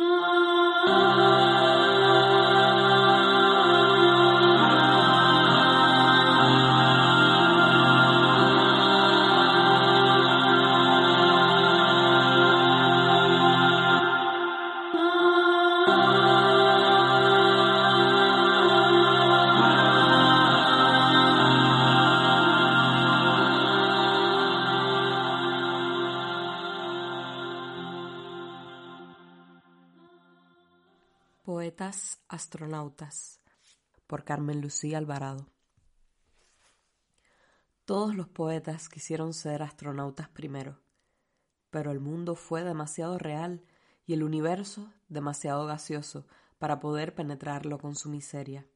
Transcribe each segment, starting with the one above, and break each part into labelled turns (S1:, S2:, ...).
S1: Poetas astronautas por Carmen Lucía Alvarado. Todos los poetas quisieron ser astronautas primero, pero el mundo fue demasiado real y el universo demasiado gaseoso para poder penetrarlo con su miseria.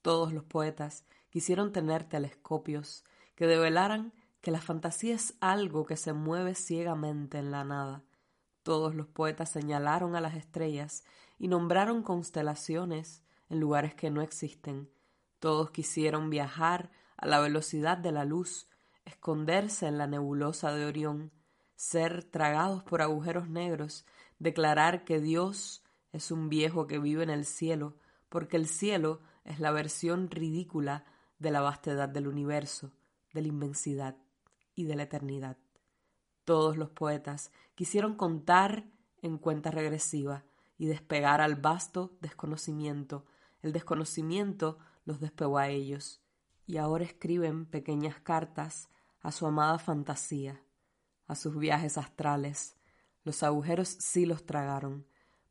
S1: Todos los poetas quisieron tener telescopios que develaran que la fantasía es algo que se mueve ciegamente en la nada. Todos los poetas señalaron a las estrellas y nombraron constelaciones en lugares que no existen. Todos quisieron viajar a la velocidad de la luz, esconderse en la nebulosa de Orión, ser tragados por agujeros negros, declarar que Dios es un viejo que vive en el cielo, porque el cielo es la versión ridícula de la vastedad del universo, de la inmensidad y de la eternidad. Todos los poetas quisieron contar en cuenta regresiva y despegar al vasto desconocimiento. El desconocimiento los despegó a ellos, y ahora escriben pequeñas cartas a su amada fantasía, a sus viajes astrales. Los agujeros sí los tragaron,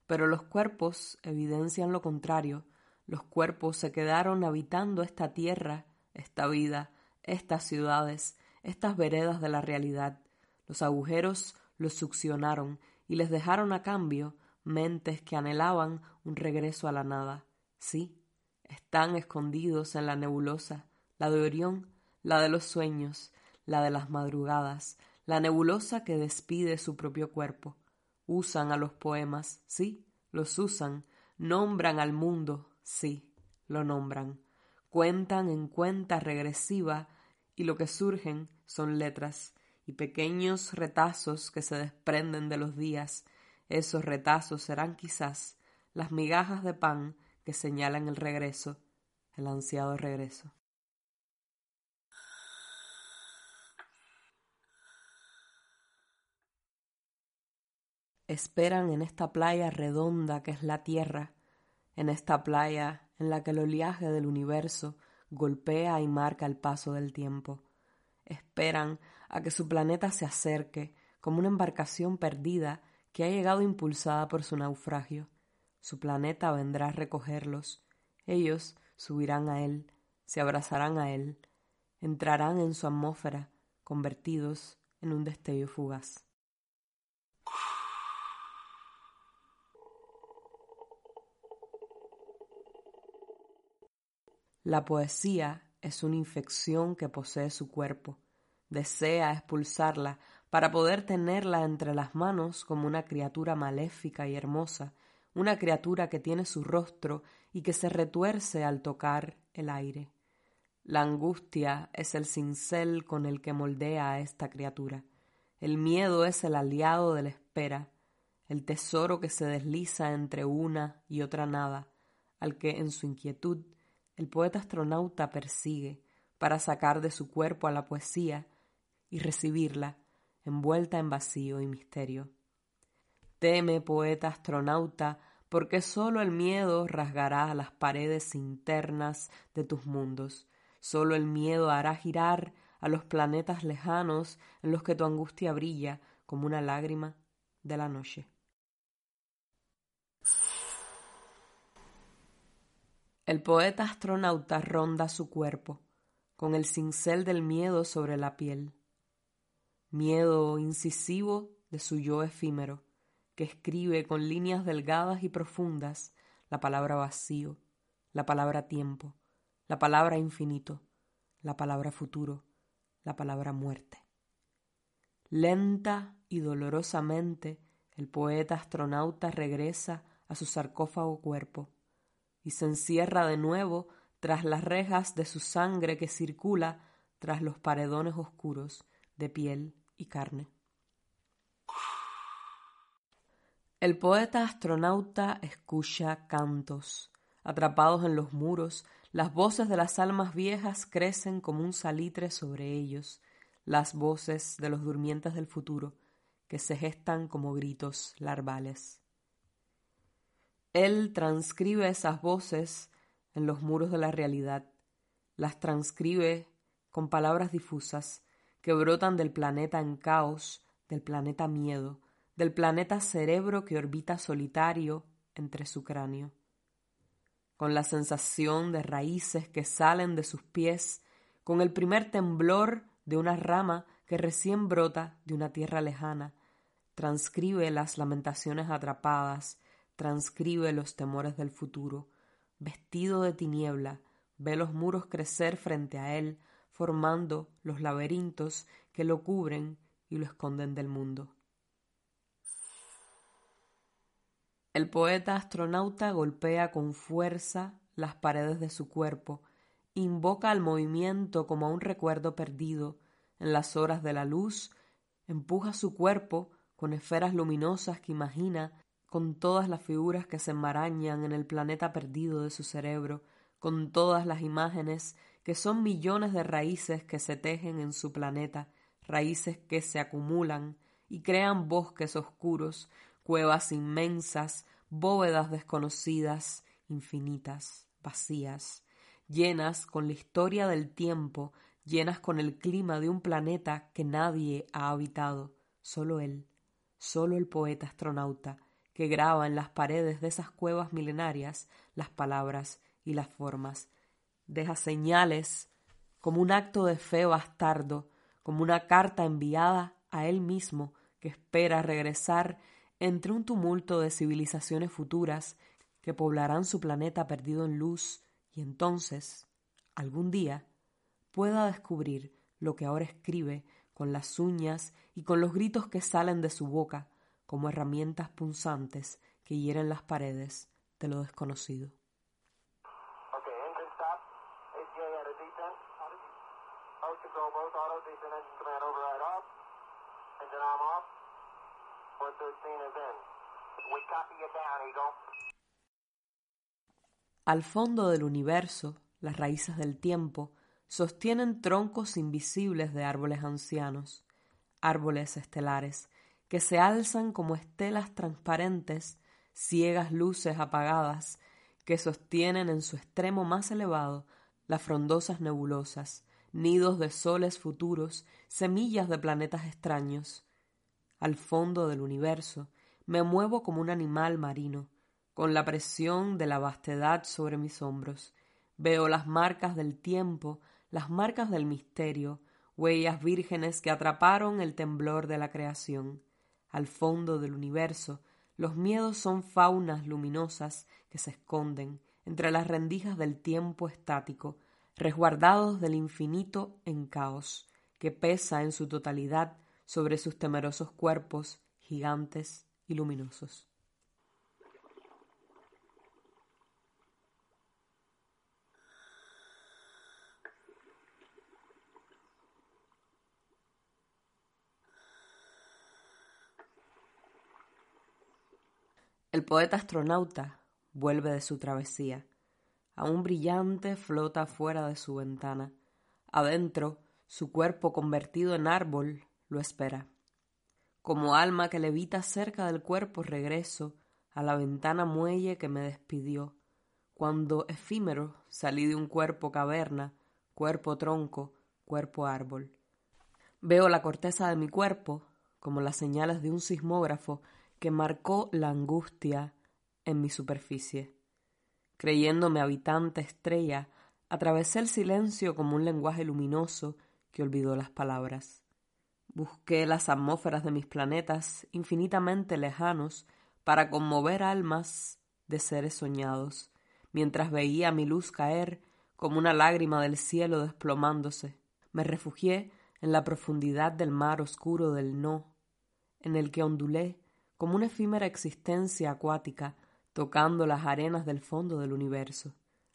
S1: pero los cuerpos evidencian lo contrario. Los cuerpos se quedaron habitando esta tierra, esta vida, estas ciudades, estas veredas de la realidad. Los agujeros los succionaron y les dejaron a cambio mentes que anhelaban un regreso a la nada. Sí, están escondidos en la nebulosa, la de Orión, la de los sueños, la de las madrugadas, la nebulosa que despide su propio cuerpo. Usan a los poemas, sí, los usan, nombran al mundo, sí, lo nombran. Cuentan en cuenta regresiva y lo que surgen son letras y pequeños retazos que se desprenden de los días esos retazos serán quizás las migajas de pan que señalan el regreso, el ansiado regreso. Esperan en esta playa redonda que es la tierra, en esta playa en la que el oleaje del universo golpea y marca el paso del tiempo. Esperan a que su planeta se acerque como una embarcación perdida que ha llegado impulsada por su naufragio. Su planeta vendrá a recogerlos. Ellos subirán a él, se abrazarán a él, entrarán en su atmósfera, convertidos en un destello fugaz. La poesía es una infección que posee su cuerpo. Desea expulsarla para poder tenerla entre las manos como una criatura maléfica y hermosa, una criatura que tiene su rostro y que se retuerce al tocar el aire. La angustia es el cincel con el que moldea a esta criatura. El miedo es el aliado de la espera, el tesoro que se desliza entre una y otra nada, al que en su inquietud el poeta astronauta persigue para sacar de su cuerpo a la poesía y recibirla envuelta en vacío y misterio. Teme, poeta astronauta, porque sólo el miedo rasgará las paredes internas de tus mundos, sólo el miedo hará girar a los planetas lejanos en los que tu angustia brilla como una lágrima de la noche. El poeta astronauta ronda su cuerpo, con el cincel del miedo sobre la piel miedo incisivo de su yo efímero, que escribe con líneas delgadas y profundas la palabra vacío, la palabra tiempo, la palabra infinito, la palabra futuro, la palabra muerte. Lenta y dolorosamente el poeta astronauta regresa a su sarcófago cuerpo y se encierra de nuevo tras las rejas de su sangre que circula tras los paredones oscuros de piel y carne. El poeta astronauta escucha cantos. Atrapados en los muros, las voces de las almas viejas crecen como un salitre sobre ellos, las voces de los durmientes del futuro, que se gestan como gritos larvales. Él transcribe esas voces en los muros de la realidad, las transcribe con palabras difusas que brotan del planeta en caos, del planeta miedo, del planeta cerebro que orbita solitario entre su cráneo. Con la sensación de raíces que salen de sus pies, con el primer temblor de una rama que recién brota de una tierra lejana, transcribe las lamentaciones atrapadas, transcribe los temores del futuro. Vestido de tiniebla, ve los muros crecer frente a él, formando los laberintos que lo cubren y lo esconden del mundo. El poeta astronauta golpea con fuerza las paredes de su cuerpo, invoca al movimiento como a un recuerdo perdido. En las horas de la luz, empuja su cuerpo con esferas luminosas que imagina, con todas las figuras que se enmarañan en el planeta perdido de su cerebro, con todas las imágenes que son millones de raíces que se tejen en su planeta, raíces que se acumulan y crean bosques oscuros, cuevas inmensas, bóvedas desconocidas, infinitas, vacías, llenas con la historia del tiempo, llenas con el clima de un planeta que nadie ha habitado, solo él, solo el poeta astronauta, que graba en las paredes de esas cuevas milenarias las palabras y las formas, deja señales como un acto de fe bastardo, como una carta enviada a él mismo que espera regresar entre un tumulto de civilizaciones futuras que poblarán su planeta perdido en luz y entonces, algún día, pueda descubrir lo que ahora escribe con las uñas y con los gritos que salen de su boca como herramientas punzantes que hieren las paredes de lo desconocido. Al fondo del universo, las raíces del tiempo sostienen troncos invisibles de árboles ancianos, árboles estelares, que se alzan como estelas transparentes, ciegas luces apagadas, que sostienen en su extremo más elevado las frondosas nebulosas, nidos de soles futuros, semillas de planetas extraños. Al fondo del universo me muevo como un animal marino, con la presión de la vastedad sobre mis hombros. Veo las marcas del tiempo, las marcas del misterio, huellas vírgenes que atraparon el temblor de la creación. Al fondo del universo, los miedos son faunas luminosas que se esconden entre las rendijas del tiempo estático, resguardados del infinito en caos, que pesa en su totalidad sobre sus temerosos cuerpos gigantes y luminosos. El poeta astronauta vuelve de su travesía. Aún brillante flota fuera de su ventana. Adentro, su cuerpo convertido en árbol lo espera. Como alma que levita cerca del cuerpo regreso a la ventana muelle que me despidió, cuando efímero salí de un cuerpo caverna, cuerpo tronco, cuerpo árbol. Veo la corteza de mi cuerpo como las señales de un sismógrafo que marcó la angustia en mi superficie. Creyéndome habitante estrella, atravesé el silencio como un lenguaje luminoso que olvidó las palabras. Busqué las atmósferas de mis planetas infinitamente lejanos para conmover almas de seres soñados, mientras veía mi luz caer como una lágrima del cielo desplomándose. Me refugié en la profundidad del mar oscuro del no, en el que ondulé como una efímera existencia acuática tocando las arenas del fondo del universo.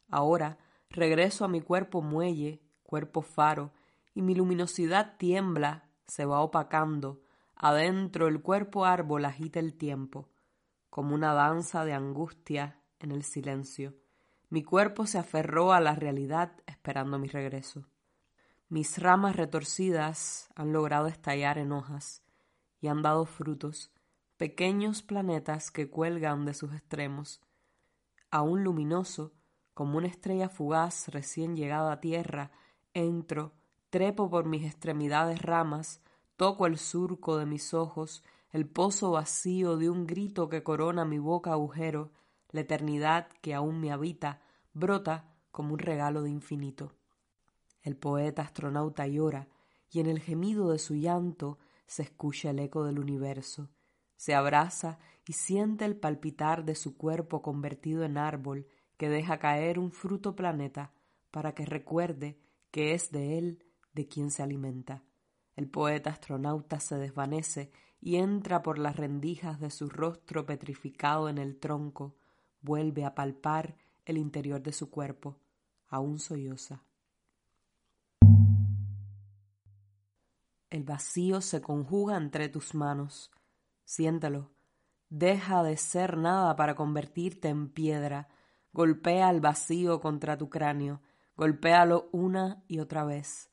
S1: Ahora regreso a mi cuerpo muelle, cuerpo faro, y mi luminosidad tiembla, se va opacando, adentro el cuerpo árbol agita el tiempo. como una danza de angustia en el silencio. Mi cuerpo se aferró a la realidad esperando mi regreso. Mis ramas retorcidas han logrado estallar en hojas y han dado frutos, pequeños planetas que cuelgan de sus extremos. Aún luminoso, como una estrella fugaz recién llegada a tierra, entro, trepo por mis extremidades ramas, toco el surco de mis ojos, el pozo vacío de un grito que corona mi boca agujero, la eternidad que aún me habita, brota como un regalo de infinito. El poeta astronauta llora, y en el gemido de su llanto se escucha el eco del universo, se abraza y siente el palpitar de su cuerpo convertido en árbol que deja caer un fruto planeta para que recuerde que es de él de quien se alimenta. El poeta astronauta se desvanece y entra por las rendijas de su rostro petrificado en el tronco, vuelve a palpar el interior de su cuerpo, aún solloza. El vacío se conjuga entre tus manos. Siéntelo. Deja de ser nada para convertirte en piedra. Golpea el vacío contra tu cráneo. Golpéalo una y otra vez.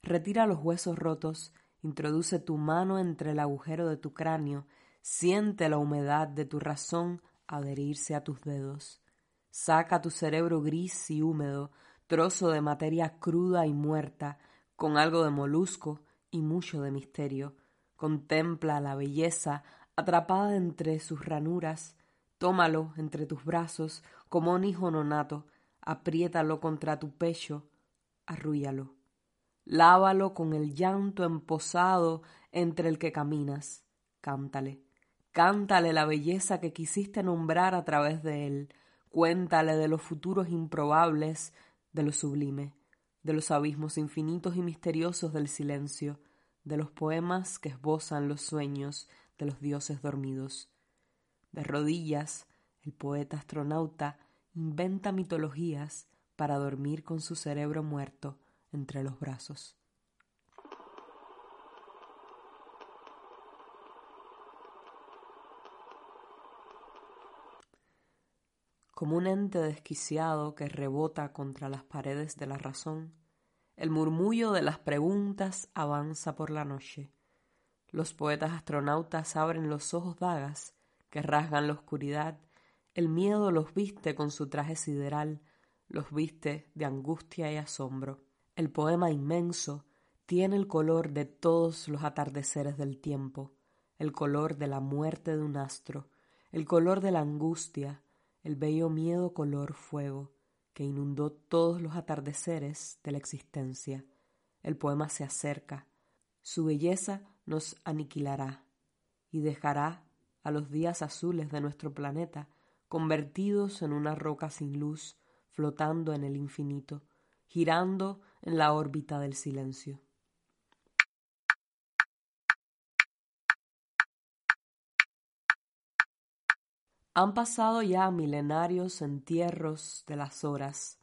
S1: Retira los huesos rotos. Introduce tu mano entre el agujero de tu cráneo. Siente la humedad de tu razón adherirse a tus dedos. Saca tu cerebro gris y húmedo, trozo de materia cruda y muerta, con algo de molusco, y mucho de misterio. Contempla la belleza atrapada entre sus ranuras. Tómalo entre tus brazos como un hijo nonato, apriétalo contra tu pecho, arrúyalo. Lávalo con el llanto emposado entre el que caminas. Cántale. Cántale la belleza que quisiste nombrar a través de él. Cuéntale de los futuros improbables, de lo sublime de los abismos infinitos y misteriosos del silencio, de los poemas que esbozan los sueños de los dioses dormidos. De rodillas, el poeta astronauta inventa mitologías para dormir con su cerebro muerto entre los brazos. como un ente desquiciado que rebota contra las paredes de la razón, el murmullo de las preguntas avanza por la noche. Los poetas astronautas abren los ojos dagas que rasgan la oscuridad, el miedo los viste con su traje sideral, los viste de angustia y asombro. El poema inmenso tiene el color de todos los atardeceres del tiempo, el color de la muerte de un astro, el color de la angustia, el bello miedo color fuego que inundó todos los atardeceres de la existencia. El poema se acerca. Su belleza nos aniquilará y dejará a los días azules de nuestro planeta convertidos en una roca sin luz, flotando en el infinito, girando en la órbita del silencio. Han pasado ya milenarios entierros de las horas,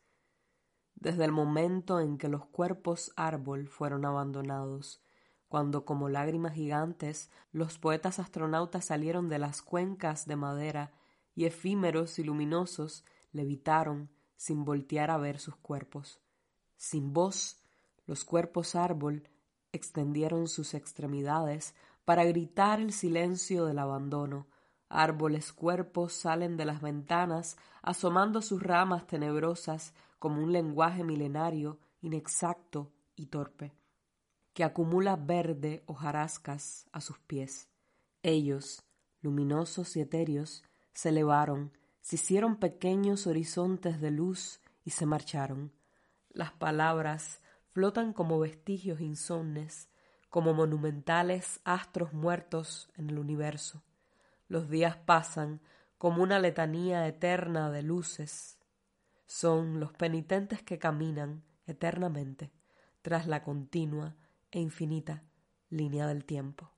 S1: desde el momento en que los cuerpos árbol fueron abandonados, cuando como lágrimas gigantes los poetas astronautas salieron de las cuencas de madera y efímeros y luminosos levitaron sin voltear a ver sus cuerpos. Sin voz, los cuerpos árbol extendieron sus extremidades para gritar el silencio del abandono, Árboles cuerpos salen de las ventanas, asomando sus ramas tenebrosas como un lenguaje milenario, inexacto y torpe, que acumula verde hojarascas a sus pies. Ellos, luminosos y etéreos, se elevaron, se hicieron pequeños horizontes de luz y se marcharon. Las palabras flotan como vestigios insomnes, como monumentales astros muertos en el universo. Los días pasan como una letanía eterna de luces. Son los penitentes que caminan eternamente tras la continua e infinita línea del tiempo.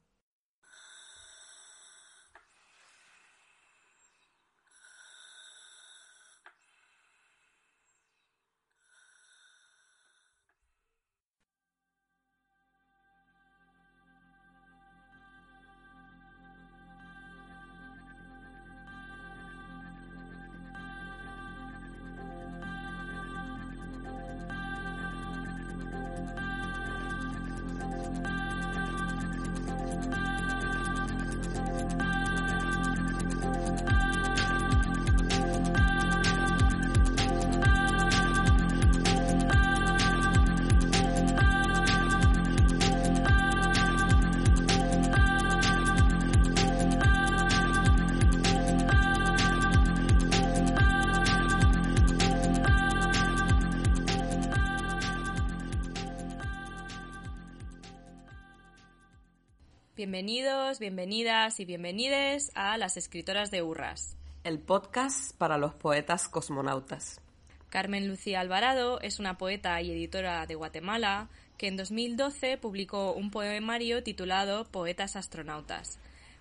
S2: Bienvenidas y bienvenides a Las Escritoras de Urras.
S3: El podcast para los poetas cosmonautas.
S2: Carmen Lucía Alvarado es una poeta y editora de Guatemala que en 2012 publicó un poemario titulado Poetas Astronautas,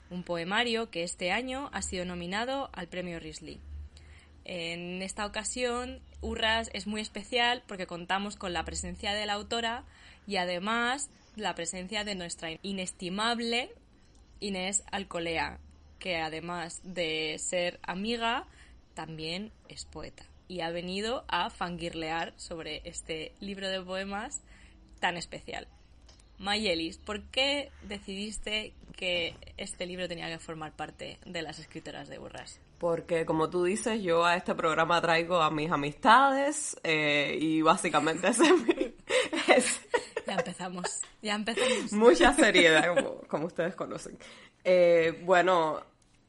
S2: un poemario que este año ha sido nominado al Premio Risley. En esta ocasión, Urras es muy especial porque contamos con la presencia de la autora y además la presencia de nuestra inestimable Inés Alcolea, que además de ser amiga, también es poeta. Y ha venido a fangirlear sobre este libro de poemas tan especial. Mayelis, ¿por qué decidiste que este libro tenía que formar parte de las escritoras de burras?
S3: Porque, como tú dices, yo a este programa traigo a mis amistades eh, y básicamente
S2: es, ya empezamos, ya empezamos.
S3: Mucha seriedad, como, ustedes conocen. Eh, bueno,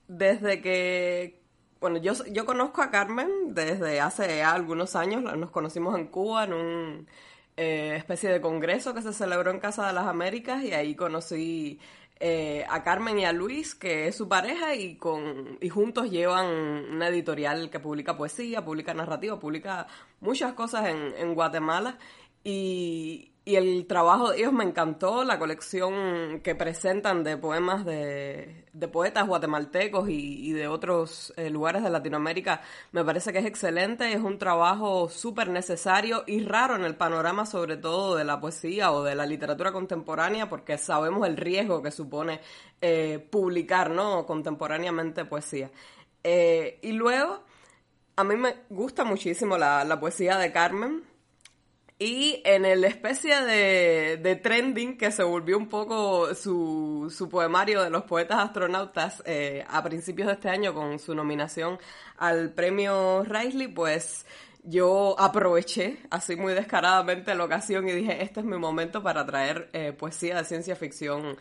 S3: desde que... Bueno, yo, yo conozco a Carmen desde hace algunos años, nos conocimos en Cuba en un eh, especie de congreso que se celebró en Casa de las Américas y ahí conocí eh, a Carmen y a Luis, que es su pareja, y, con, y juntos llevan una editorial que publica poesía, publica narrativa, publica muchas cosas en, en Guatemala. Y, y el trabajo de ellos me encantó, la colección que presentan de poemas de, poetas guatemaltecos y, de otros eh, lugares de Latinoamérica me parece que es excelente, es un trabajo súper necesario y raro en el panorama sobre todo de la poesía o de la literatura contemporánea porque sabemos el riesgo que supone eh, publicar ¿no? contemporáneamente poesía. Eh, y luego, a mí me gusta muchísimo la, la poesía de Carmen, y en el especie de, trending que se volvió un poco su, su poemario de los poetas astronautas eh, a principios de este año con su nominación al premio Risley, pues yo aproveché así muy descaradamente la ocasión y dije, este es mi momento para traer eh, poesía de ciencia ficción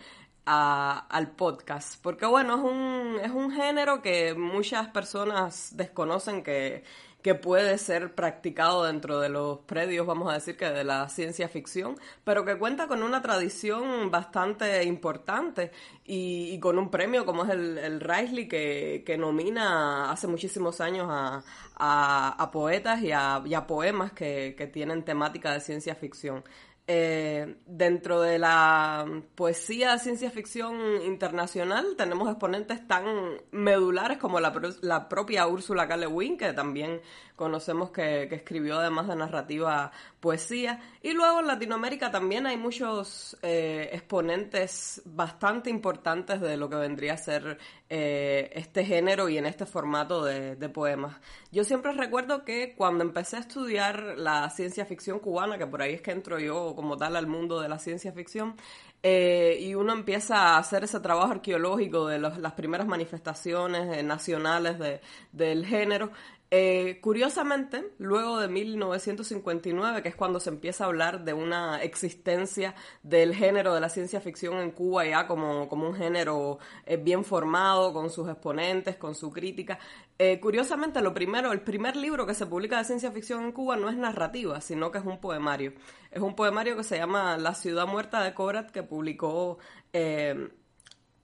S3: al podcast. Porque bueno, es un, es un género que muchas personas desconocen que que puede ser practicado dentro de los predios, vamos a decir que de la ciencia ficción, pero que cuenta con una tradición bastante importante y, con un premio como es el, el que, que, nomina hace muchísimos años a, a, poetas y a, y a poemas que, que tienen temática de ciencia ficción. Eh, dentro de la poesía ciencia ficción internacional tenemos exponentes tan medulares como la, la propia Úrsula K. Le Guin, que también conocemos que, escribió además de narrativa poesía. Y luego en Latinoamérica también hay muchos eh, exponentes bastante importantes de lo que vendría a ser eh, este género y en este formato de, poemas. Yo siempre recuerdo que cuando empecé a estudiar la ciencia ficción cubana, que por ahí es que entro yo como tal al mundo de la ciencia ficción, eh, y uno empieza a hacer ese trabajo arqueológico de las primeras manifestaciones nacionales del género, eh, curiosamente, luego de 1959, que es cuando se empieza a hablar de una existencia del género de la ciencia ficción en Cuba ya como, como un género eh, bien formado, con sus exponentes, con su crítica, eh, curiosamente, lo primero, el primer libro que se publica de ciencia ficción en Cuba no es narrativa, sino que es un poemario. Es un poemario que se llama La ciudad muerta de Cobrat, que publicó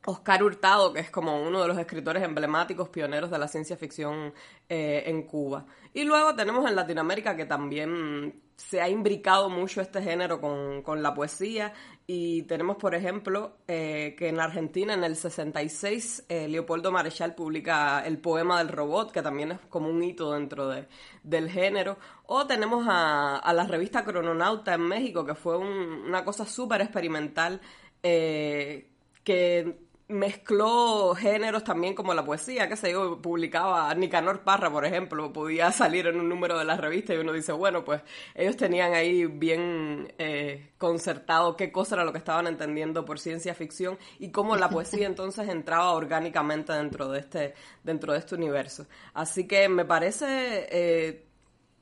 S3: Oscar Hurtado, que es como uno de los escritores emblemáticos, pioneros de la ciencia ficción eh, en Cuba. Y luego tenemos en Latinoamérica que también se ha imbricado mucho este género con, la poesía y tenemos, por ejemplo, eh, que en Argentina en el 66 eh, Leopoldo Marechal publica el poema del robot, que también es como un hito dentro de, del género. O tenemos a, la revista Crononauta en México, que fue una cosa súper experimental. que mezcló géneros también como la poesía, que se yo, publicaba Nicanor Parra, por ejemplo, podía salir en un número de la revista y uno dice, bueno, pues ellos tenían ahí bien eh, concertado qué cosa era lo que estaban entendiendo por ciencia ficción y cómo la poesía entonces entraba orgánicamente dentro de este, dentro de este universo. Así que me parece... Eh,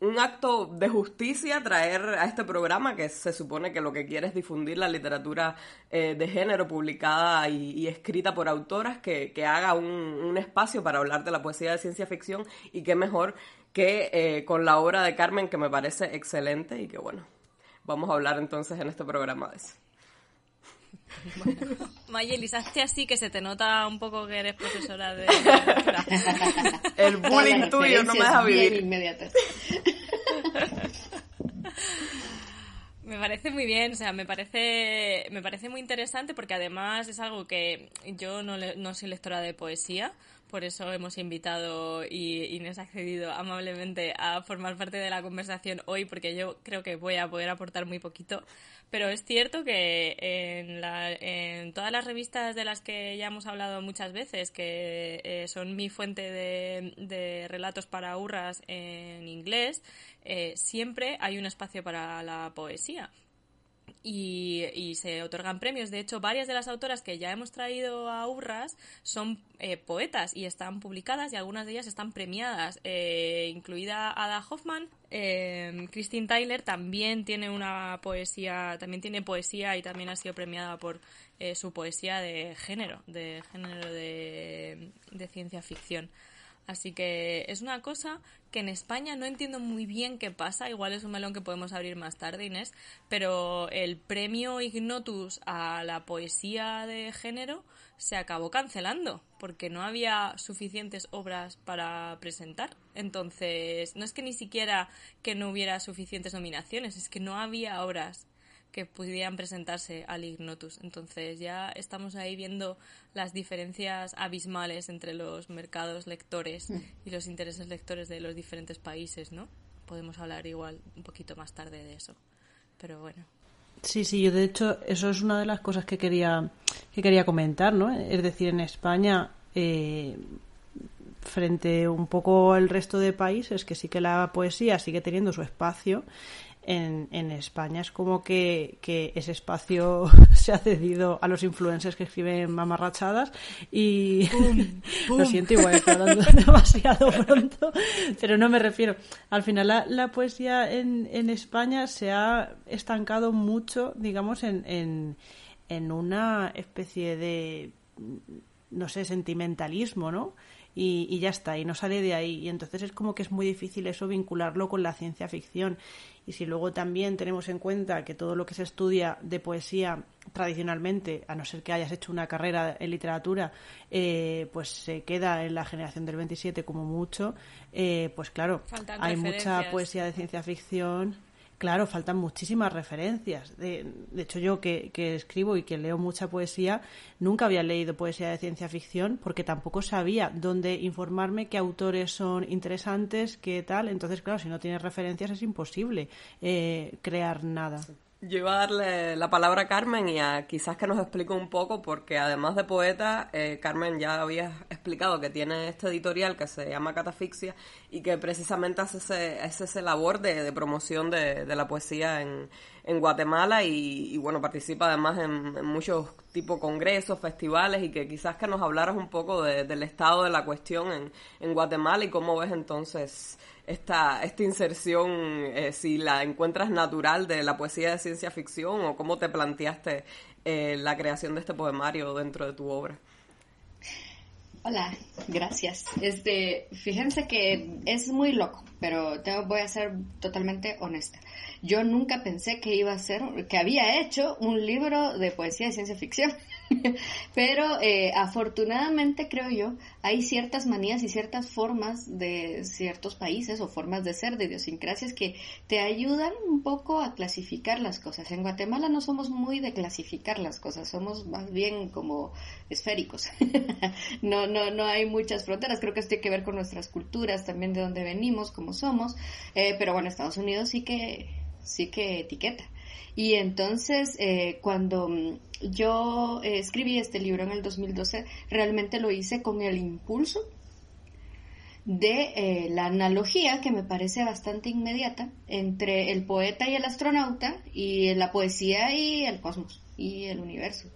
S3: un acto de justicia traer a este programa que se supone que lo que quiere es difundir la literatura eh, de género publicada y, escrita por autoras, que, haga un, espacio para hablar de la poesía de ciencia ficción y qué mejor que eh, con la obra de Carmen que me parece excelente y que bueno, vamos a hablar entonces en este programa de eso.
S2: Mayelis, hazte así que se te nota un poco que eres profesora de...
S1: El bullying tuyo no me deja vivir.
S2: Me parece muy bien, o sea, me parece, me parece muy interesante porque además es algo que yo no, no soy lectora de poesía, por eso hemos invitado y Inés ha accedido amablemente a formar parte de la conversación hoy, porque yo creo que voy a poder aportar muy poquito. Pero es cierto que en, en todas las revistas de las que ya hemos hablado muchas veces, que eh, son mi fuente de, relatos para hurras en inglés, eh, siempre hay un espacio para la poesía y, se otorgan premios. De hecho, varias de las autoras que ya hemos traído a Urras son eh, poetas y están publicadas y algunas de ellas están premiadas, eh, incluida Ada Hoffman. Eh, Christine Tyler también tiene una poesía, también tiene poesía y también ha sido premiada por su poesía de género, de género de ciencia ficción. Así que es una cosa que en España no entiendo muy bien qué pasa, igual es un melón que podemos abrir más tarde, Inés, pero el premio Ignotus a la poesía de género se acabó cancelando porque no había suficientes obras para presentar. Entonces, no es que ni siquiera que no hubiera suficientes nominaciones, es que no había obras que pudieran presentarse al Ignotus. Entonces ya estamos ahí viendo las diferencias abismales entre los mercados lectores mm. y los intereses lectores de los diferentes países, ¿no? Podemos hablar igual un poquito más tarde de eso. Pero bueno.
S4: Sí, sí, yo de hecho eso es una de las cosas que quería que quería comentar, ¿no? Es decir, en España eh, frente un poco al resto de países que sí que la poesía sigue teniendo su espacio en, en España. Es como que, que, ese espacio se ha cedido a los influencers que escriben mamarrachadas y lo siento igual estoy hablando demasiado pronto pero no me refiero. Al final la, la poesía en, en, España se ha estancado mucho digamos en, en, en una especie de no sé sentimentalismo no y, y, ya está, y no sale de ahí. Y entonces es como que es muy difícil eso vincularlo con la ciencia ficción. Y si luego también tenemos en cuenta que todo lo que se estudia de poesía tradicionalmente, a no ser que hayas hecho una carrera en literatura, eh, pues se queda en la generación del 27 como mucho, eh, pues claro, hay mucha poesía de ciencia ficción Claro, faltan muchísimas referencias. De, hecho, yo que, escribo y que leo mucha poesía, nunca había leído poesía de ciencia ficción porque tampoco sabía dónde informarme, qué autores son interesantes, qué tal. Entonces, claro, si no tienes referencias es imposible eh, crear nada.
S1: Yo iba a darle la palabra a Carmen y a quizás que nos explique un poco, porque además de poeta, eh, Carmen ya había explicado que tiene este editorial que se llama Catafixia y que precisamente hace ese, ese labor de, promoción de, la poesía en, en Guatemala y, bueno, participa además en, muchos tipos congresos, festivales y que quizás que nos hablaras un poco del estado de la cuestión en, en Guatemala y cómo ves entonces esta, esta inserción, eh, si la encuentras natural de la poesía de ciencia ficción o cómo te planteaste eh, la creación de este poemario dentro de tu obra.
S5: Hola, gracias. Este, fíjense que es muy loco, pero te voy a ser totalmente honesta. Yo nunca pensé que iba a ser, que había hecho un libro de poesía de ciencia ficción. Pero eh, afortunadamente, creo yo, hay ciertas manías y ciertas formas de ciertos países o formas de ser, de idiosincrasias, que te ayudan un poco a clasificar las cosas. En Guatemala no somos muy de clasificar las cosas, somos más bien como esféricos. no, no, no hay muchas fronteras. Creo que esto tiene que ver con nuestras culturas, también de dónde venimos, cómo somos. Eh, pero bueno, Estados Unidos sí que, sí que etiqueta. Y entonces, eh, cuando mm, yo eh, escribí este libro en el 2012, realmente lo hice con el impulso de eh, la analogía que me parece bastante inmediata entre el poeta y el astronauta y la poesía y el cosmos y el universo.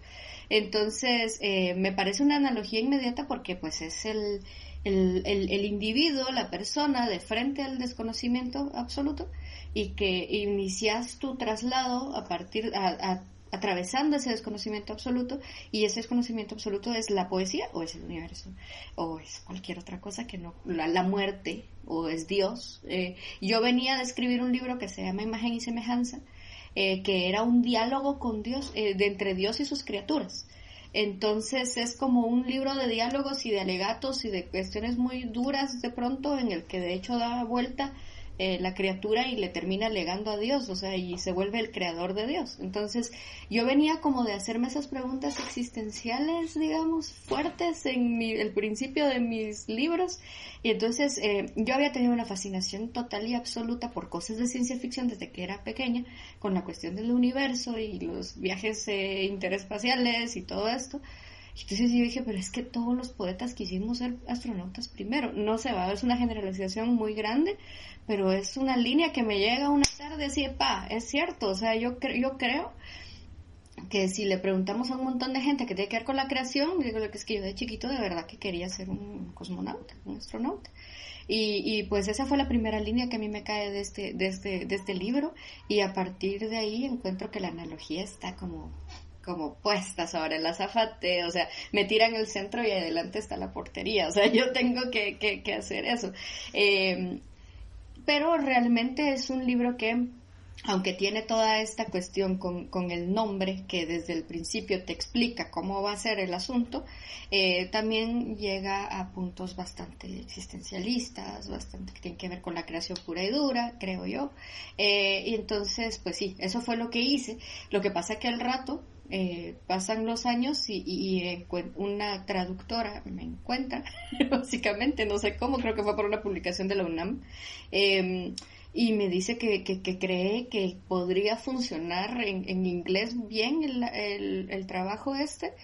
S5: Entonces, me parece una analogía inmediata porque pues es el, el, el, individuo, la persona de frente al desconocimiento absoluto y que inicias tu traslado a partir, atravesando ese desconocimiento absoluto y ese desconocimiento absoluto es la poesía o es el universo o es cualquier otra cosa que no la, muerte o es Dios eh, yo venía de escribir un libro que se llama Imagen y Semejanza eh, que era un diálogo con Dios, eh, de entre Dios y sus criaturas. Entonces es como un libro de diálogos y de alegatos y de cuestiones muy duras de pronto en el que de hecho da vuelta eh, la criatura y le termina legando a Dios, o sea, y se vuelve el creador de Dios. Entonces, yo venía como de hacerme esas preguntas existenciales, digamos, fuertes en el principio de mis libros, y entonces eh, yo había tenido una fascinación total y absoluta por cosas de ciencia ficción desde que era pequeña, con la cuestión del universo y los viajes eh, interespaciales y todo esto. Entonces yo dije, pero es que todos los poetas quisimos ser astronautas primero. No se va, es una generalización muy grande, pero es una línea que me llega una tarde así, pa, es cierto, o sea, yo, yo creo que si le preguntamos a un montón de gente que tiene que ver con la creación, digo que es que yo de chiquito de verdad que quería ser un cosmonauta, un astronauta. Y, y, pues esa fue la primera línea que a mí me cae de este, de este, de este libro y a partir de ahí encuentro que la analogía está como como puesta sobre el azafate, o sea, me tiran el centro y adelante está la portería, o sea, yo tengo que, que, hacer eso. Eh, pero realmente es un libro que, aunque tiene toda esta cuestión con, con, el nombre, que desde el principio te explica cómo va a ser el asunto, eh, también llega a puntos bastante existencialistas, bastante que tienen que ver con la creación pura y dura, creo yo. Eh, y entonces, pues sí, eso fue lo que hice. Lo que pasa que al rato, eh, pasan los años y, y, una traductora me encuentra, básicamente, no sé cómo, creo que fue por una publicación de la UNAM, em, y me dice que, que, cree que podría funcionar en, en inglés bien el, el, el, trabajo este,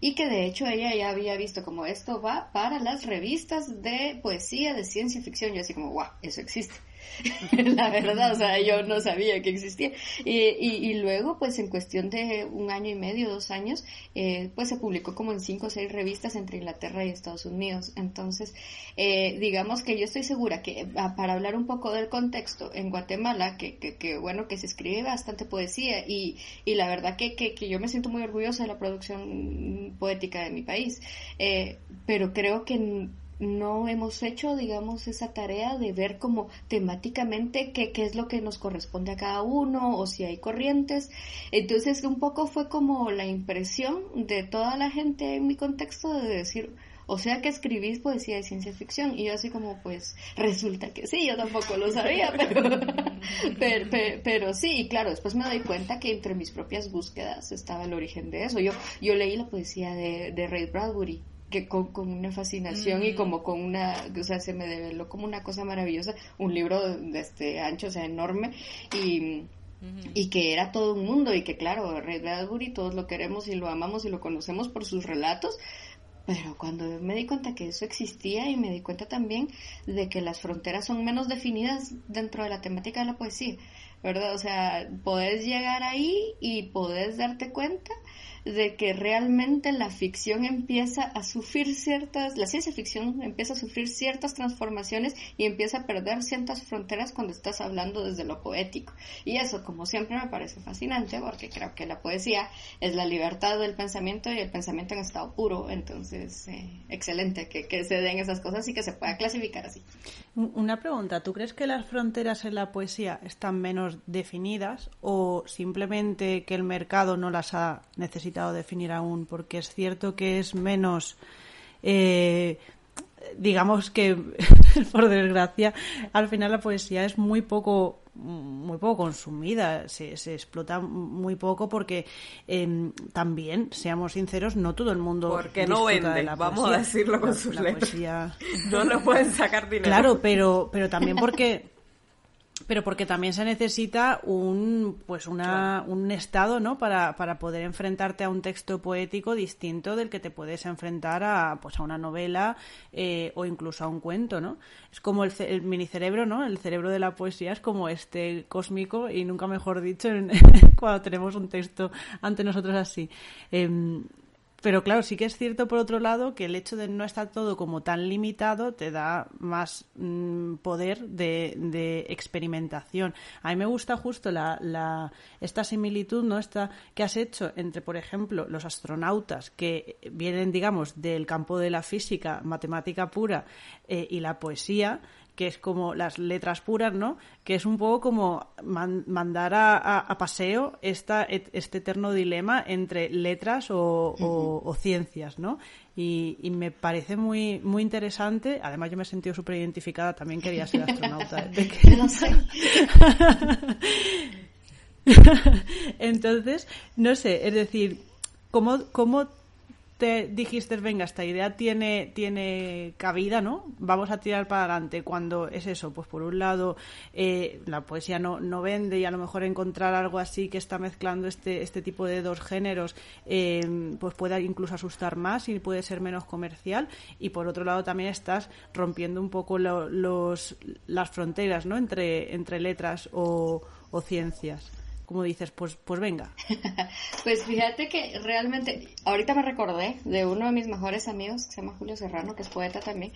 S5: y que de hecho ella ya había visto como esto va para las revistas de poesía, de ciencia ficción, yo así como, wow, eso existe. la verdad, o sea, yo no sabía que existía. Y, y, luego, pues en cuestión de un año y medio, dos años, eh, pues se publicó como en cinco o seis revistas entre Inglaterra y Estados Unidos. Entonces, eh, digamos que yo estoy segura que ah, para hablar un poco del contexto, en Guatemala, que, que, bueno, que se escribe bastante poesía y, y la verdad que, que, que, yo me siento muy orgullosa de la producción poética de mi país, eh, pero creo que no hemos hecho, digamos, esa tarea de ver como temáticamente qué, qué es lo que nos corresponde a cada uno o si hay corrientes. Entonces, un poco fue como la impresión de toda la gente en mi contexto de decir, o sea que escribís poesía de ciencia ficción. Y yo así como, pues, resulta que sí, yo tampoco lo sabía, pero, pero, sí, y claro, después me doy cuenta que entre mis propias búsquedas estaba el origen de eso. Yo, yo leí la poesía de, de Ray Bradbury que con, una fascinación y como con una, o sea, se me develó como una cosa maravillosa, un libro de este ancho, o sea, enorme y, y que era todo un mundo y que claro, Ray Bradbury todos lo queremos y lo amamos y lo conocemos por sus relatos, pero cuando me di cuenta que eso existía y me di cuenta también de que las fronteras son menos definidas dentro de la temática de la poesía, ¿verdad? O sea, podés llegar ahí y podés darte cuenta de que realmente la ficción empieza a sufrir ciertas, la ciencia ficción empieza a sufrir ciertas transformaciones y empieza a perder ciertas fronteras cuando estás hablando desde lo poético. Y eso, como siempre, me parece fascinante porque creo que la poesía es la libertad del pensamiento y el pensamiento en estado puro. Entonces, eh, excelente que, que se den esas cosas y que se pueda clasificar así.
S4: Una pregunta, ¿tú crees que las fronteras en la poesía están menos definidas o simplemente que el mercado no las ha necesitado? definir aún, porque es cierto que es menos, eh, digamos que, por desgracia, al final la poesía es muy poco muy poco consumida, se, se explota muy poco porque em, también, seamos sinceros, no todo el mundo
S1: porque no vende, vamos a decirlo con sus letras. No lo pueden sacar dinero.
S4: Claro, pero, pero también porque pero porque también se necesita un pues una, un estado no para, para poder enfrentarte a un texto poético distinto del que te puedes enfrentar a pues a una novela eh, o incluso a un cuento no es como el, el minicerebro no el cerebro de la poesía es como este cósmico y nunca mejor dicho cuando tenemos un texto ante nosotros así. Eh, pero claro, sí que es cierto por otro lado que el hecho de no estar todo como tan limitado te da más mm, poder de, de, experimentación. A mí me gusta justo la, la, esta similitud ¿no? esta que has hecho entre, por ejemplo, los astronautas que vienen, digamos, del campo de la física, matemática pura eh, y la poesía que es como las letras puras, ¿no? Que es un poco como mandar a, paseo esta, este eterno dilema entre letras o, ciencias, ¿no? Y, me parece muy, muy interesante. Además, yo me he sentido súper identificada. También quería ser astronauta. ¿eh? No sé. Entonces, no sé, es decir, ¿cómo, cómo te dijiste, venga, esta idea tiene, tiene cabida, ¿no? Vamos a tirar para adelante. Cuando es eso, pues por un lado, eh, la poesía no, no vende y a lo mejor encontrar algo así que está mezclando este, este tipo de dos géneros, eh, pues puede incluso asustar más y puede ser menos comercial. Y por otro lado, también estás rompiendo un poco los, las fronteras, ¿no? Entre, entre letras o ciencias como dices, pues, pues venga.
S5: pues fíjate que realmente, ahorita me recordé de uno de mis mejores amigos, que se llama Julio Serrano, que es poeta también,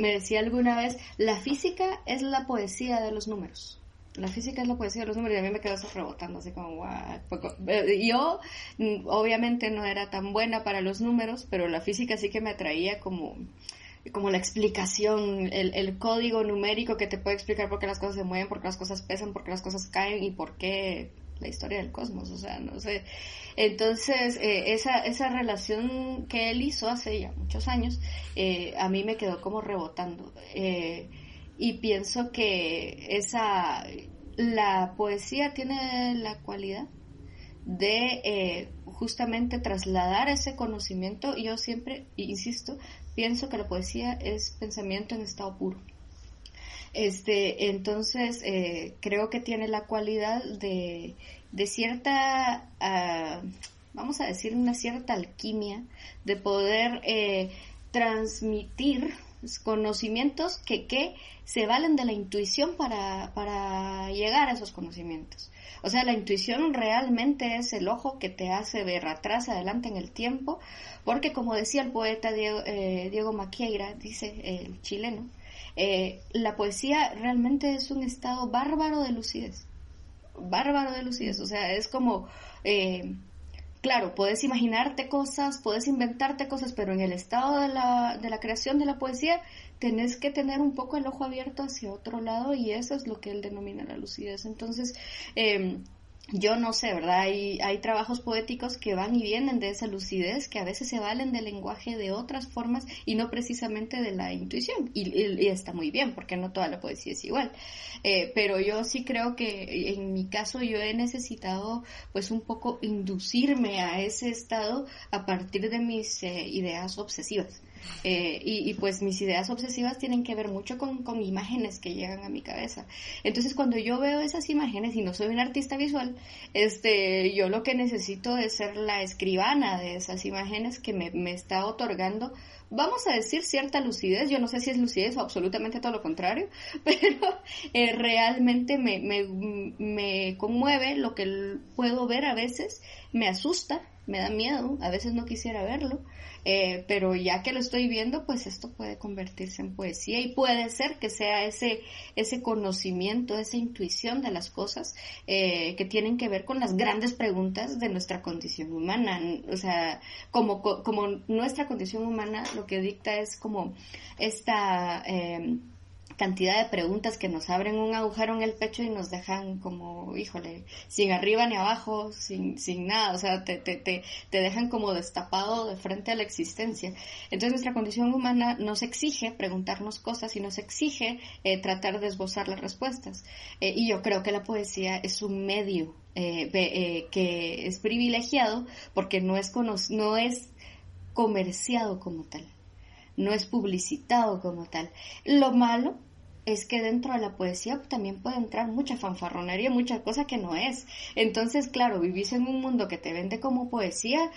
S5: me decía alguna vez, la física es la poesía de los números. La física es la poesía de los números y a mí me quedó eso así como, guau. Eh, yo, mm, obviamente, no era tan buena para los números, pero la física sí que me atraía como como la explicación, el, el, código numérico que te puede explicar por qué las cosas se mueven, por qué las cosas pesan, por qué las cosas caen y por qué la historia del cosmos, o sea, no sé. Entonces, eh, esa, esa relación que él hizo hace ya muchos años, eh, a mí me quedó como rebotando. Eh, y pienso que esa, la poesía tiene la cualidad de justamente trasladar ese conocimiento. Yo siempre, insisto, pienso que la poesía es pensamiento en estado puro. Este, entonces, eh, creo que tiene la cualidad de, de cierta, ah, vamos a decir, una cierta alquimia, de poder eh, transmitir conocimientos que, que se valen de la intuición para, para llegar a esos conocimientos. O sea, la intuición realmente es el ojo que te hace ver atrás, adelante en el tiempo, porque como decía el poeta Diego, eh, Diego Maquieira, dice el chileno, eh, la poesía realmente es un estado bárbaro de lucidez, bárbaro de lucidez, o sea, es como, eh, claro, puedes imaginarte cosas, puedes inventarte cosas, pero en el estado de la, de la creación de la poesía tenés que tener un poco el ojo abierto hacia otro lado y eso es lo que él denomina la lucidez. Entonces, eh, yo no sé, ¿verdad? Hay, hay trabajos poéticos que van y vienen de esa lucidez, que a veces se valen del lenguaje de otras formas y no precisamente de la intuición. Y, está muy bien, porque no toda la poesía es igual. Eh, pero yo sí creo que en mi caso yo he necesitado pues un poco inducirme a ese estado a partir de mis eh, ideas obsesivas. Eh, y, pues mis ideas obsesivas tienen que ver mucho con, con, imágenes que llegan a mi cabeza. Entonces cuando yo veo esas imágenes y no soy un artista visual, este, yo lo que necesito es ser la escribana de esas imágenes que me, me está otorgando vamos a decir cierta lucidez, yo no sé si es lucidez o absolutamente todo lo contrario, pero eh, realmente me, me, me, conmueve lo que puedo ver a veces, me asusta, me da miedo, a veces no quisiera verlo, eh, pero ya que lo estoy viendo, pues esto puede convertirse en poesía y puede ser que sea ese, ese conocimiento, esa intuición de las cosas eh, que tienen que ver con las grandes preguntas de nuestra condición humana. O sea, como, como nuestra condición humana lo que dicta es como esta... Eh, cantidad de preguntas que nos abren un agujero en el pecho y nos dejan como, híjole, sin arriba ni abajo, sin, sin nada, o sea, te, te, te, te dejan como destapado de frente a la existencia. Entonces nuestra condición humana nos exige preguntarnos cosas y nos exige eh, tratar de esbozar las respuestas. Eh, y yo creo que la poesía es un medio eh, que es privilegiado porque no es, no es comerciado como tal no es publicitado como tal. Lo malo es que dentro de la poesía también puede entrar mucha fanfarronería, mucha cosa que no es. Entonces, claro, vivís en un mundo que te vende como poesía,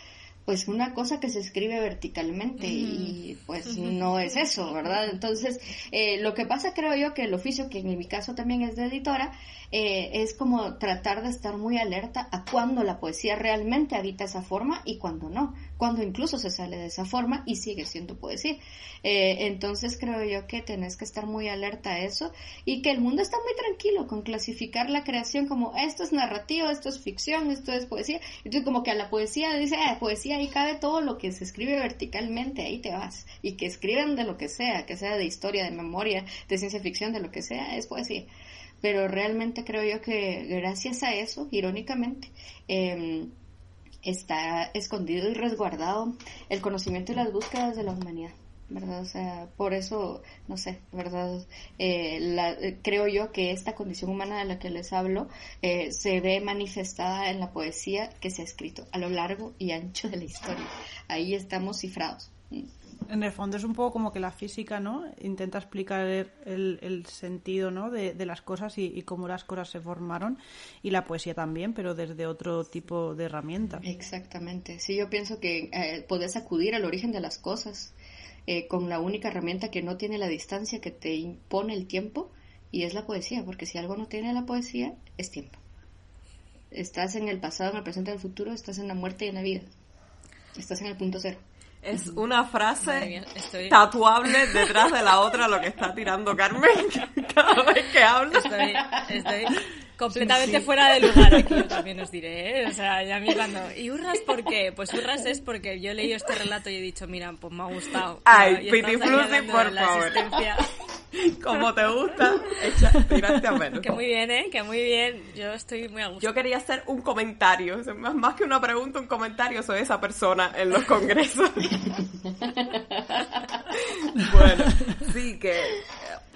S5: pues una cosa que se escribe verticalmente y pues no es eso, ¿verdad? Entonces, eh, lo que pasa creo yo que el oficio, que en mi caso también es de editora, eh, es como tratar de estar muy alerta a cuando la poesía realmente habita esa forma y cuando no cuando incluso se sale de esa forma y sigue siendo poesía. Eh, entonces creo yo que tenés que estar muy alerta a eso y que el mundo está muy tranquilo con clasificar la creación como esto es narrativo, esto es ficción, esto es poesía. Entonces como que a la poesía dice, ah, poesía ahí cabe todo lo que se escribe verticalmente, ahí te vas. Y que escriban de lo que sea, que sea de historia, de memoria, de ciencia ficción, de lo que sea, es poesía pero realmente creo yo que gracias a eso, irónicamente, em, está escondido y resguardado el conocimiento y las búsquedas de la humanidad. ¿verdad? O sea, por eso, no sé, ¿verdad? Eh, la, eh, creo yo que esta condición humana de la que les hablo eh, se ve manifestada en la poesía que se ha escrito a lo largo y ancho de la historia. Ahí estamos cifrados.
S4: En el fondo es un poco como que la física, ¿no? Intenta explicar el, sentido, ¿no? De, de las cosas y, cómo las cosas se formaron y la poesía también, pero desde otro tipo de herramienta.
S5: Exactamente. Sí, yo pienso que eh, podés acudir al origen de las cosas eh, con la única herramienta que no tiene la distancia que te impone el tiempo y es la poesía, porque si algo no tiene la poesía, es tiempo. Estás en el pasado, en el presente, en el futuro, estás en la muerte y en la vida. Estás en el punto cero.
S3: Es una frase tatuable detrás de la otra lo que está tirando Carmen cada vez que habla.
S2: Estoy, completamente fuera de lugar aquí, también os diré. ¿eh? O sea, ya me cuando... ¿Y Urras por qué? Pues Urras es porque yo he leído este relato y he dicho, mira, pues me ha gustado.
S3: Ay, Piti por favor. Como te gusta, echa, tiraste a menos.
S2: Que muy bien, ¿eh? Que muy bien. Yo estoy muy a gusto.
S3: Yo quería hacer un comentario. más que una pregunta, un comentario. Soy esa persona en los congresos. bueno, sí que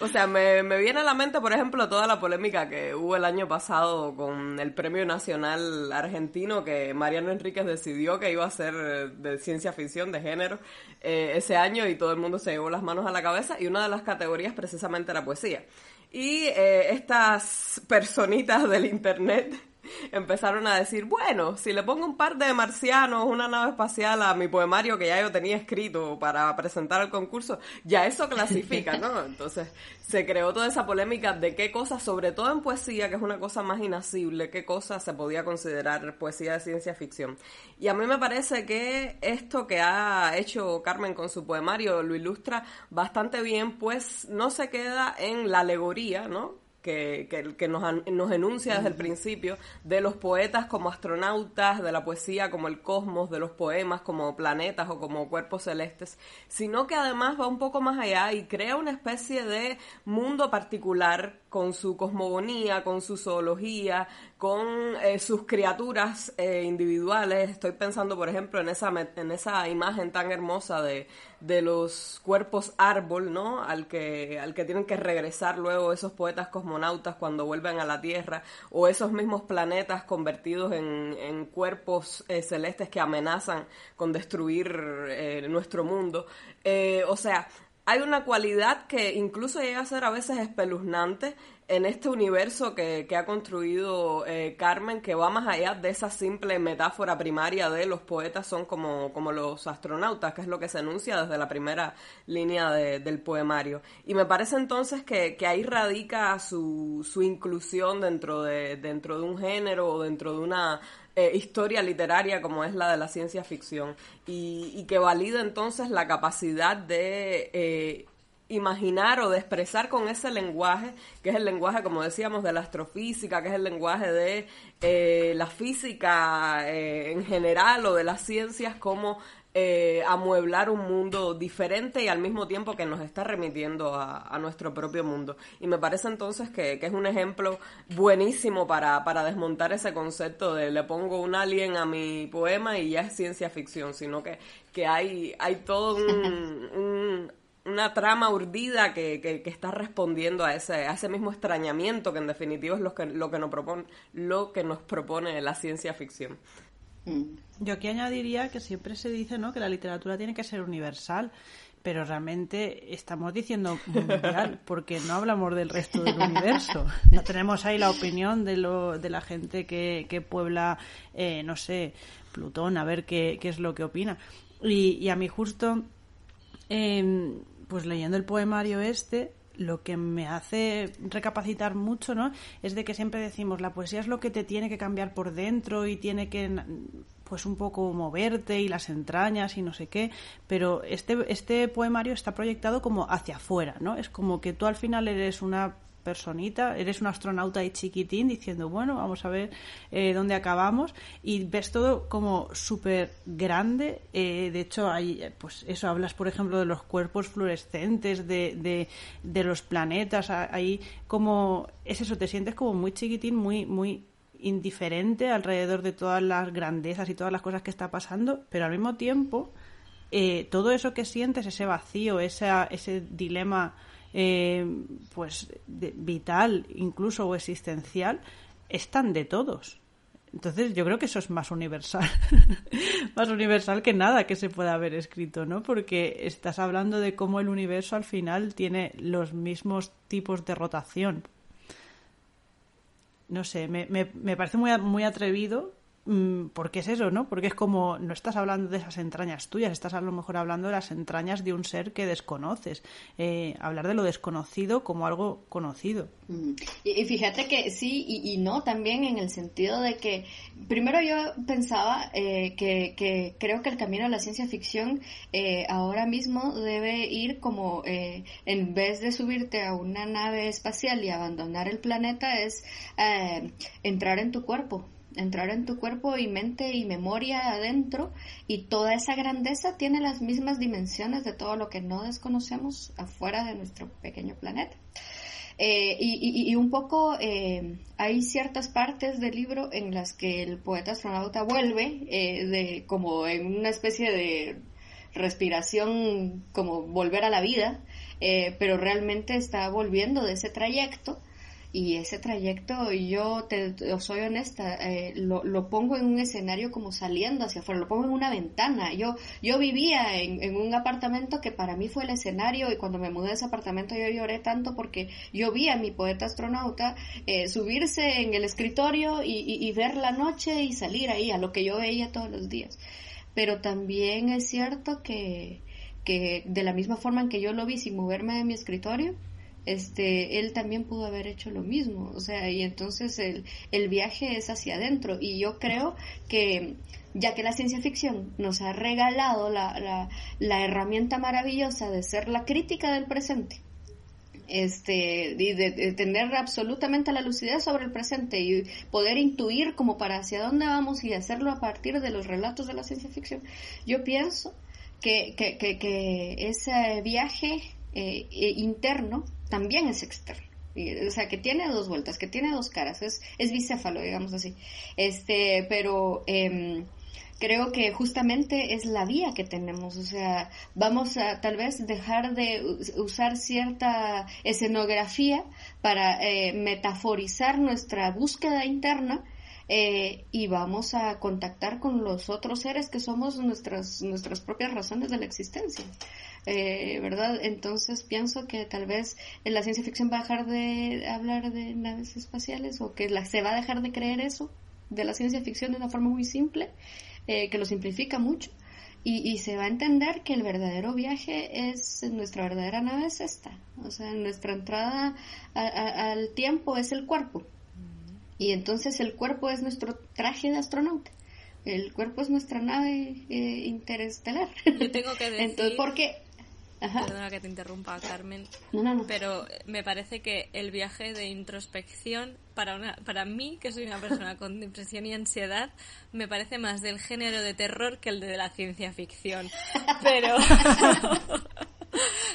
S3: o sea, me, me, viene a la mente, por ejemplo, toda la polémica que hubo el año pasado con el Premio Nacional Argentino que Mariano Enríquez decidió que iba a ser de ciencia ficción, de género, eh, ese año y todo el mundo se llevó las manos a la cabeza y una de las categorías precisamente era poesía. Y eh, estas personitas del Internet empezaron a decir, bueno, si le pongo un par de marcianos, una nave espacial a mi poemario que ya yo tenía escrito para presentar al concurso, ya eso clasifica, ¿no? Entonces se creó toda esa polémica de qué cosas, sobre todo en poesía, que es una cosa más inasible, qué cosas se podía considerar poesía de ciencia ficción. Y a mí me parece que esto que ha hecho Carmen con su poemario lo ilustra bastante bien, pues no se queda en la alegoría, ¿no? Que, que, que nos, nos, enuncia desde el principio, de los poetas como astronautas, de la poesía como el cosmos, de los poemas como planetas o como cuerpos celestes, sino que además va un poco más allá y crea una especie de mundo particular con su cosmogonía, con su zoología, con eh, sus criaturas eh, individuales. Estoy pensando, por ejemplo, en esa, en esa imagen tan hermosa de, de los cuerpos árbol, ¿no? Al que, al que tienen que regresar luego esos poetas cosmonautas cuando vuelven a la Tierra, o esos mismos planetas convertidos en, en cuerpos eh, celestes que amenazan con destruir nuestro mundo. o sea, hay una cualidad que incluso llega a ser a veces espeluznante en este universo que, que ha construido eh, Carmen, que va más allá de esa simple metáfora primaria de los poetas son como, como los astronautas, que es lo que se enuncia desde la primera línea del poemario. Y me parece entonces que, que ahí radica su, su inclusión dentro de, dentro de un género o dentro de una eh, historia literaria como es la de la ciencia ficción y, que valida entonces la capacidad de eh, imaginar o de expresar con ese lenguaje, que es el lenguaje, como decíamos, de la astrofísica, que es el lenguaje de eh, la física en general o de las ciencias, como eh, amueblar un mundo diferente y al mismo tiempo que nos está remitiendo a, nuestro propio mundo. Y me parece entonces que, es un ejemplo buenísimo para, para, desmontar ese concepto de le pongo un alien a mi poema y ya es ciencia ficción, sino que, que hay, hay todo un, una trama urdida que, que, está respondiendo a ese, a ese mismo extrañamiento que en definitiva es lo que, lo que, nos, propone, lo que nos propone la ciencia ficción.
S4: Mm. Yo aquí añadiría que siempre se dice ¿no? que la literatura tiene que ser universal, pero realmente estamos diciendo mundial porque no hablamos del resto del universo. No tenemos ahí la opinión de, lo, de la gente que, que puebla, eh, no sé, Plutón, a ver qué, qué es lo que opina. Y, y a mí justo, em, pues leyendo el poemario este, lo que me hace recapacitar mucho, ¿no? Es de que siempre decimos la poesía es lo que te tiene que cambiar por dentro y tiene que pues un poco moverte y las entrañas y no sé qué, pero este, este poemario está proyectado como hacia afuera, ¿no? Es como que tú al final eres una personita, eres un astronauta y chiquitín diciendo, bueno, vamos a ver eh, dónde acabamos y ves todo como súper grande. Eh, de hecho, hay, pues eso, hablas, por ejemplo, de los cuerpos fluorescentes, de, de, los planetas, ahí como, es eso, te sientes como muy chiquitín, muy, muy indiferente alrededor de todas las grandezas y todas las cosas que está pasando, pero al mismo tiempo, eh, todo eso que sientes, ese vacío, ese dilema eh, pues vital incluso o existencial están de todos. Entonces yo creo que eso es más universal, más universal que nada que se pueda haber escrito, ¿no? Porque estás hablando de cómo el universo al final tiene los mismos tipos de rotación. No sé, me, me, me parece muy, muy atrevido porque es eso, ¿no? Porque es como, no estás hablando de esas entrañas tuyas, estás a lo mejor hablando de las entrañas de un ser que desconoces. Eh, hablar de lo desconocido como algo conocido.
S5: Mm. Y, fíjate que sí y, no también en el sentido de que, primero yo pensaba eh, que, creo que el camino a la ciencia ficción eh, ahora mismo debe ir como, en vez de subirte a una nave espacial y abandonar el planeta, es entrar en tu cuerpo entrar en tu cuerpo y mente y memoria adentro y toda esa grandeza tiene las mismas dimensiones de todo lo que no desconocemos afuera de nuestro pequeño planeta. Eh, y, un poco eh, hay ciertas partes del libro en las que el poeta astronauta vuelve eh, de como en una especie de respiración como volver a la vida, pero realmente está volviendo de ese trayecto y ese trayecto, yo te, soy honesta, eh, lo, lo, pongo en un escenario como saliendo hacia afuera, lo pongo en una ventana. Yo, yo vivía en, en, un apartamento que para mí fue el escenario y cuando me mudé a ese apartamento yo lloré tanto porque yo vi a mi poeta astronauta eh, subirse en el escritorio y, y, y ver la noche y salir ahí a lo que yo veía todos los días. Pero también es cierto que, que de la misma forma en que yo lo vi sin moverme de mi escritorio, este, él también pudo haber hecho lo mismo, o sea, y entonces el, el viaje es hacia adentro y yo creo que ya que la ciencia ficción nos ha regalado la, la, la herramienta maravillosa de ser la crítica del presente, este, y de, tener absolutamente la lucidez sobre el presente y poder intuir como para hacia dónde vamos y hacerlo a partir de los relatos de la ciencia ficción, yo pienso que, que, ese viaje eh, eh, interno también es externo. O sea, que tiene dos vueltas, que tiene dos caras, es, es bicéfalo, digamos así. Este, pero em, creo que justamente es la vía que tenemos. O sea, vamos a tal vez dejar de usar cierta escenografía para eh, metaforizar nuestra búsqueda interna eh, y vamos a contactar con los otros seres que somos nuestras, nuestras propias razones de la existencia. Eh, ¿verdad? Entonces pienso que tal vez en la ciencia ficción va a dejar de hablar de naves espaciales o que la, se va a dejar de creer eso de la ciencia ficción de una forma muy simple, eh, que lo simplifica mucho. Y, se va a entender que el verdadero viaje es, nuestra verdadera nave es esta. O sea, nuestra entrada al tiempo es el cuerpo. Y entonces el cuerpo es nuestro traje de astronauta. El cuerpo es nuestra nave eh, interestelar.
S2: Yo tengo que decir...
S5: Entonces, porque
S2: Perdona que te interrumpa, Carmen. Pero me parece que el viaje de introspección, para, una, para mí, que soy una persona con depresión y ansiedad, me parece más del género de terror que el de la ciencia ficción. Pero.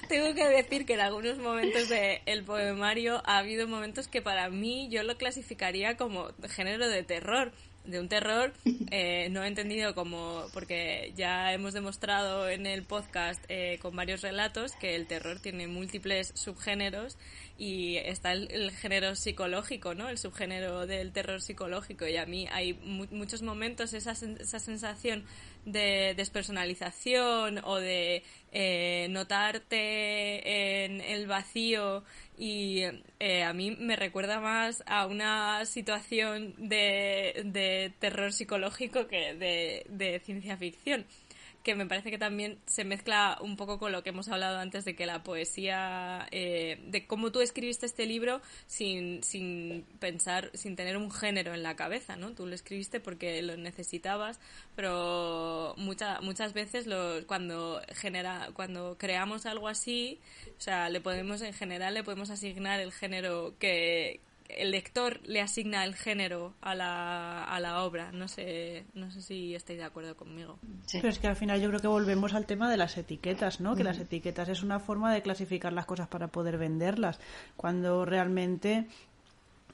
S2: Tengo que decir que en algunos momentos del poemario ha habido momentos que para mí yo lo clasificaría como género de terror de un terror eh, no he entendido como porque ya hemos demostrado en el podcast eh, con varios relatos que el terror tiene múltiples subgéneros y está el, género psicológico, ¿no? El subgénero del terror psicológico y a mí hay muchos momentos esa, esa sensación de despersonalización o de eh, notarte en el vacío y eh, a mí me recuerda más a una situación de, de terror psicológico que de, de ciencia ficción que me parece que también se mezcla un poco con lo que hemos hablado antes de que la poesía, eh, de cómo tú escribiste este libro sin, sin pensar, sin tener un género en la cabeza, ¿no? Tú lo escribiste porque lo necesitabas, pero muchas muchas veces lo, cuando genera, cuando creamos algo así, o sea, le podemos en general le podemos asignar el género que, el lector le asigna el género a la, a la obra. No sé, no sé si estáis de acuerdo conmigo.
S4: Pero es que al final yo creo que volvemos al tema de las etiquetas, ¿no? Que las etiquetas es una forma de clasificar las cosas para poder venderlas. Cuando realmente,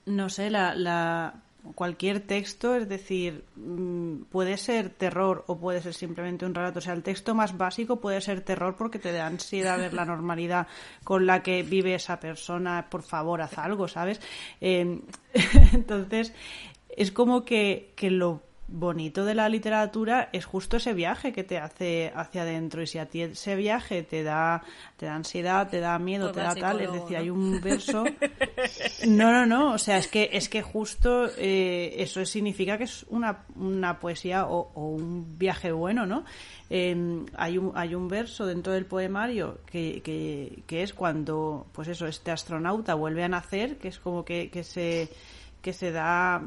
S4: no sé, la, la cualquier texto, es decir, mm, puede ser terror o puede ser simplemente un relato. O sea, el texto más básico puede ser terror porque te da ansiedad ver la normalidad con la que vive esa persona. Por favor, haz algo, ¿sabes? Eh, entonces, es como que, que lo bonito de la literatura es justo ese viaje que te hace hacia adentro. Y si a ti ese viaje te da te da ansiedad te da miedo te da tal es decir hay un verso. No no no o sea es que es que justo eh, eso significa que es una, una poesía o, un viaje bueno no em, hay un hay un verso dentro del poemario que, que, que es cuando pues eso este astronauta vuelve a nacer que es como que, que se que se da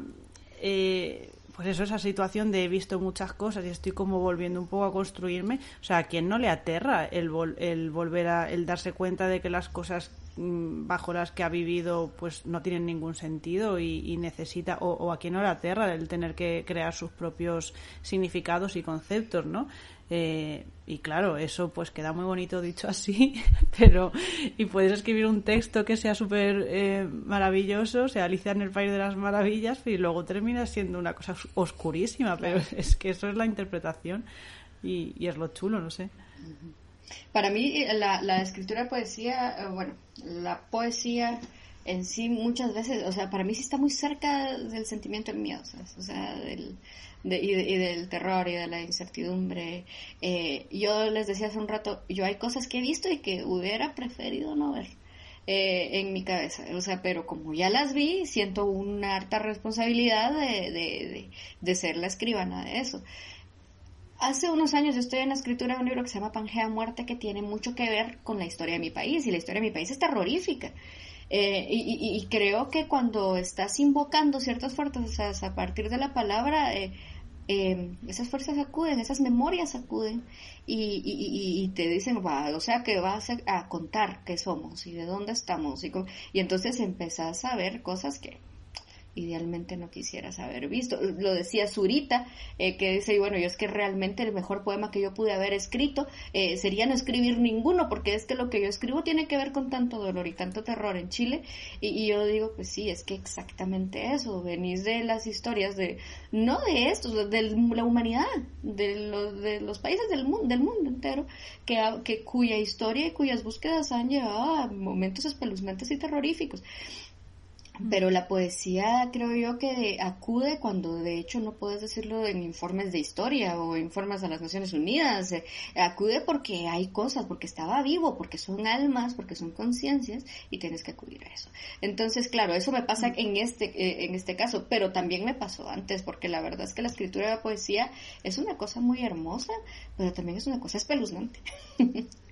S4: eh, pues eso, esa situación de he visto muchas cosas y estoy como volviendo un poco a construirme. O sea, ¿a quién no le aterra el, el volver a, el darse cuenta de que las cosas mm, bajo las que ha vivido pues no tienen ningún sentido y, necesita, o, o, a quién no le aterra el tener que crear sus propios significados y conceptos, ¿no? Eh, y claro, eso pues queda muy bonito dicho así, pero y puedes escribir un texto que sea súper eh, maravilloso, sea Alicia en el País de las Maravillas, y luego termina siendo una cosa oscurísima, pero es que eso es la interpretación y, y es lo chulo, no sé.
S5: Para mí la, la escritura de poesía, eh, bueno, la poesía en sí muchas veces, o sea, para mí sí está muy cerca del sentimiento del miedo, o sea, del y, del terror y de la incertidumbre. Eh, yo les decía hace un rato, yo hay cosas que he visto y que hubiera preferido no ver. Eh, en mi cabeza, o sea, pero como ya las vi, siento una harta responsabilidad de, de, de, ser la escribana de eso. Hace unos años yo estoy en la escritura de un libro que se llama Pangea Muerte, que tiene mucho que ver con la historia de mi país, y la historia de mi país es terrorífica. Eh, y, creo que cuando estás invocando ciertas fuerzas a partir de la palabra, eh, eh, esas fuerzas acuden, esas memorias acuden y, te dicen, va, o sea, que vas a, a, contar qué somos y de dónde estamos. Y, y entonces empezás a ver cosas que idealmente no quisieras haber visto. Lo decía Zurita, eh, que dice, bueno, yo es que realmente el mejor poema que yo pude haber escrito eh, sería no escribir ninguno, porque es que lo que yo escribo tiene que ver con tanto dolor y tanto terror en Chile. Y, yo digo, pues sí, es que exactamente eso, venís de las historias de, no de esto, de la humanidad, de los, de los países del mundo, del mundo entero, que, que cuya historia y cuyas búsquedas han llevado a momentos espeluznantes y terroríficos. Pero la poesía creo yo que acude cuando de hecho no puedes decirlo en informes de historia o informes de las Naciones Unidas, eh, acude porque hay cosas, porque estaba vivo, porque son almas, porque son conciencias y tienes que acudir a eso. Entonces, claro, eso me pasa en este, eh, en este caso, pero también me pasó antes, porque la verdad es que la escritura de la poesía es una cosa muy hermosa, pero también es una cosa espeluznante.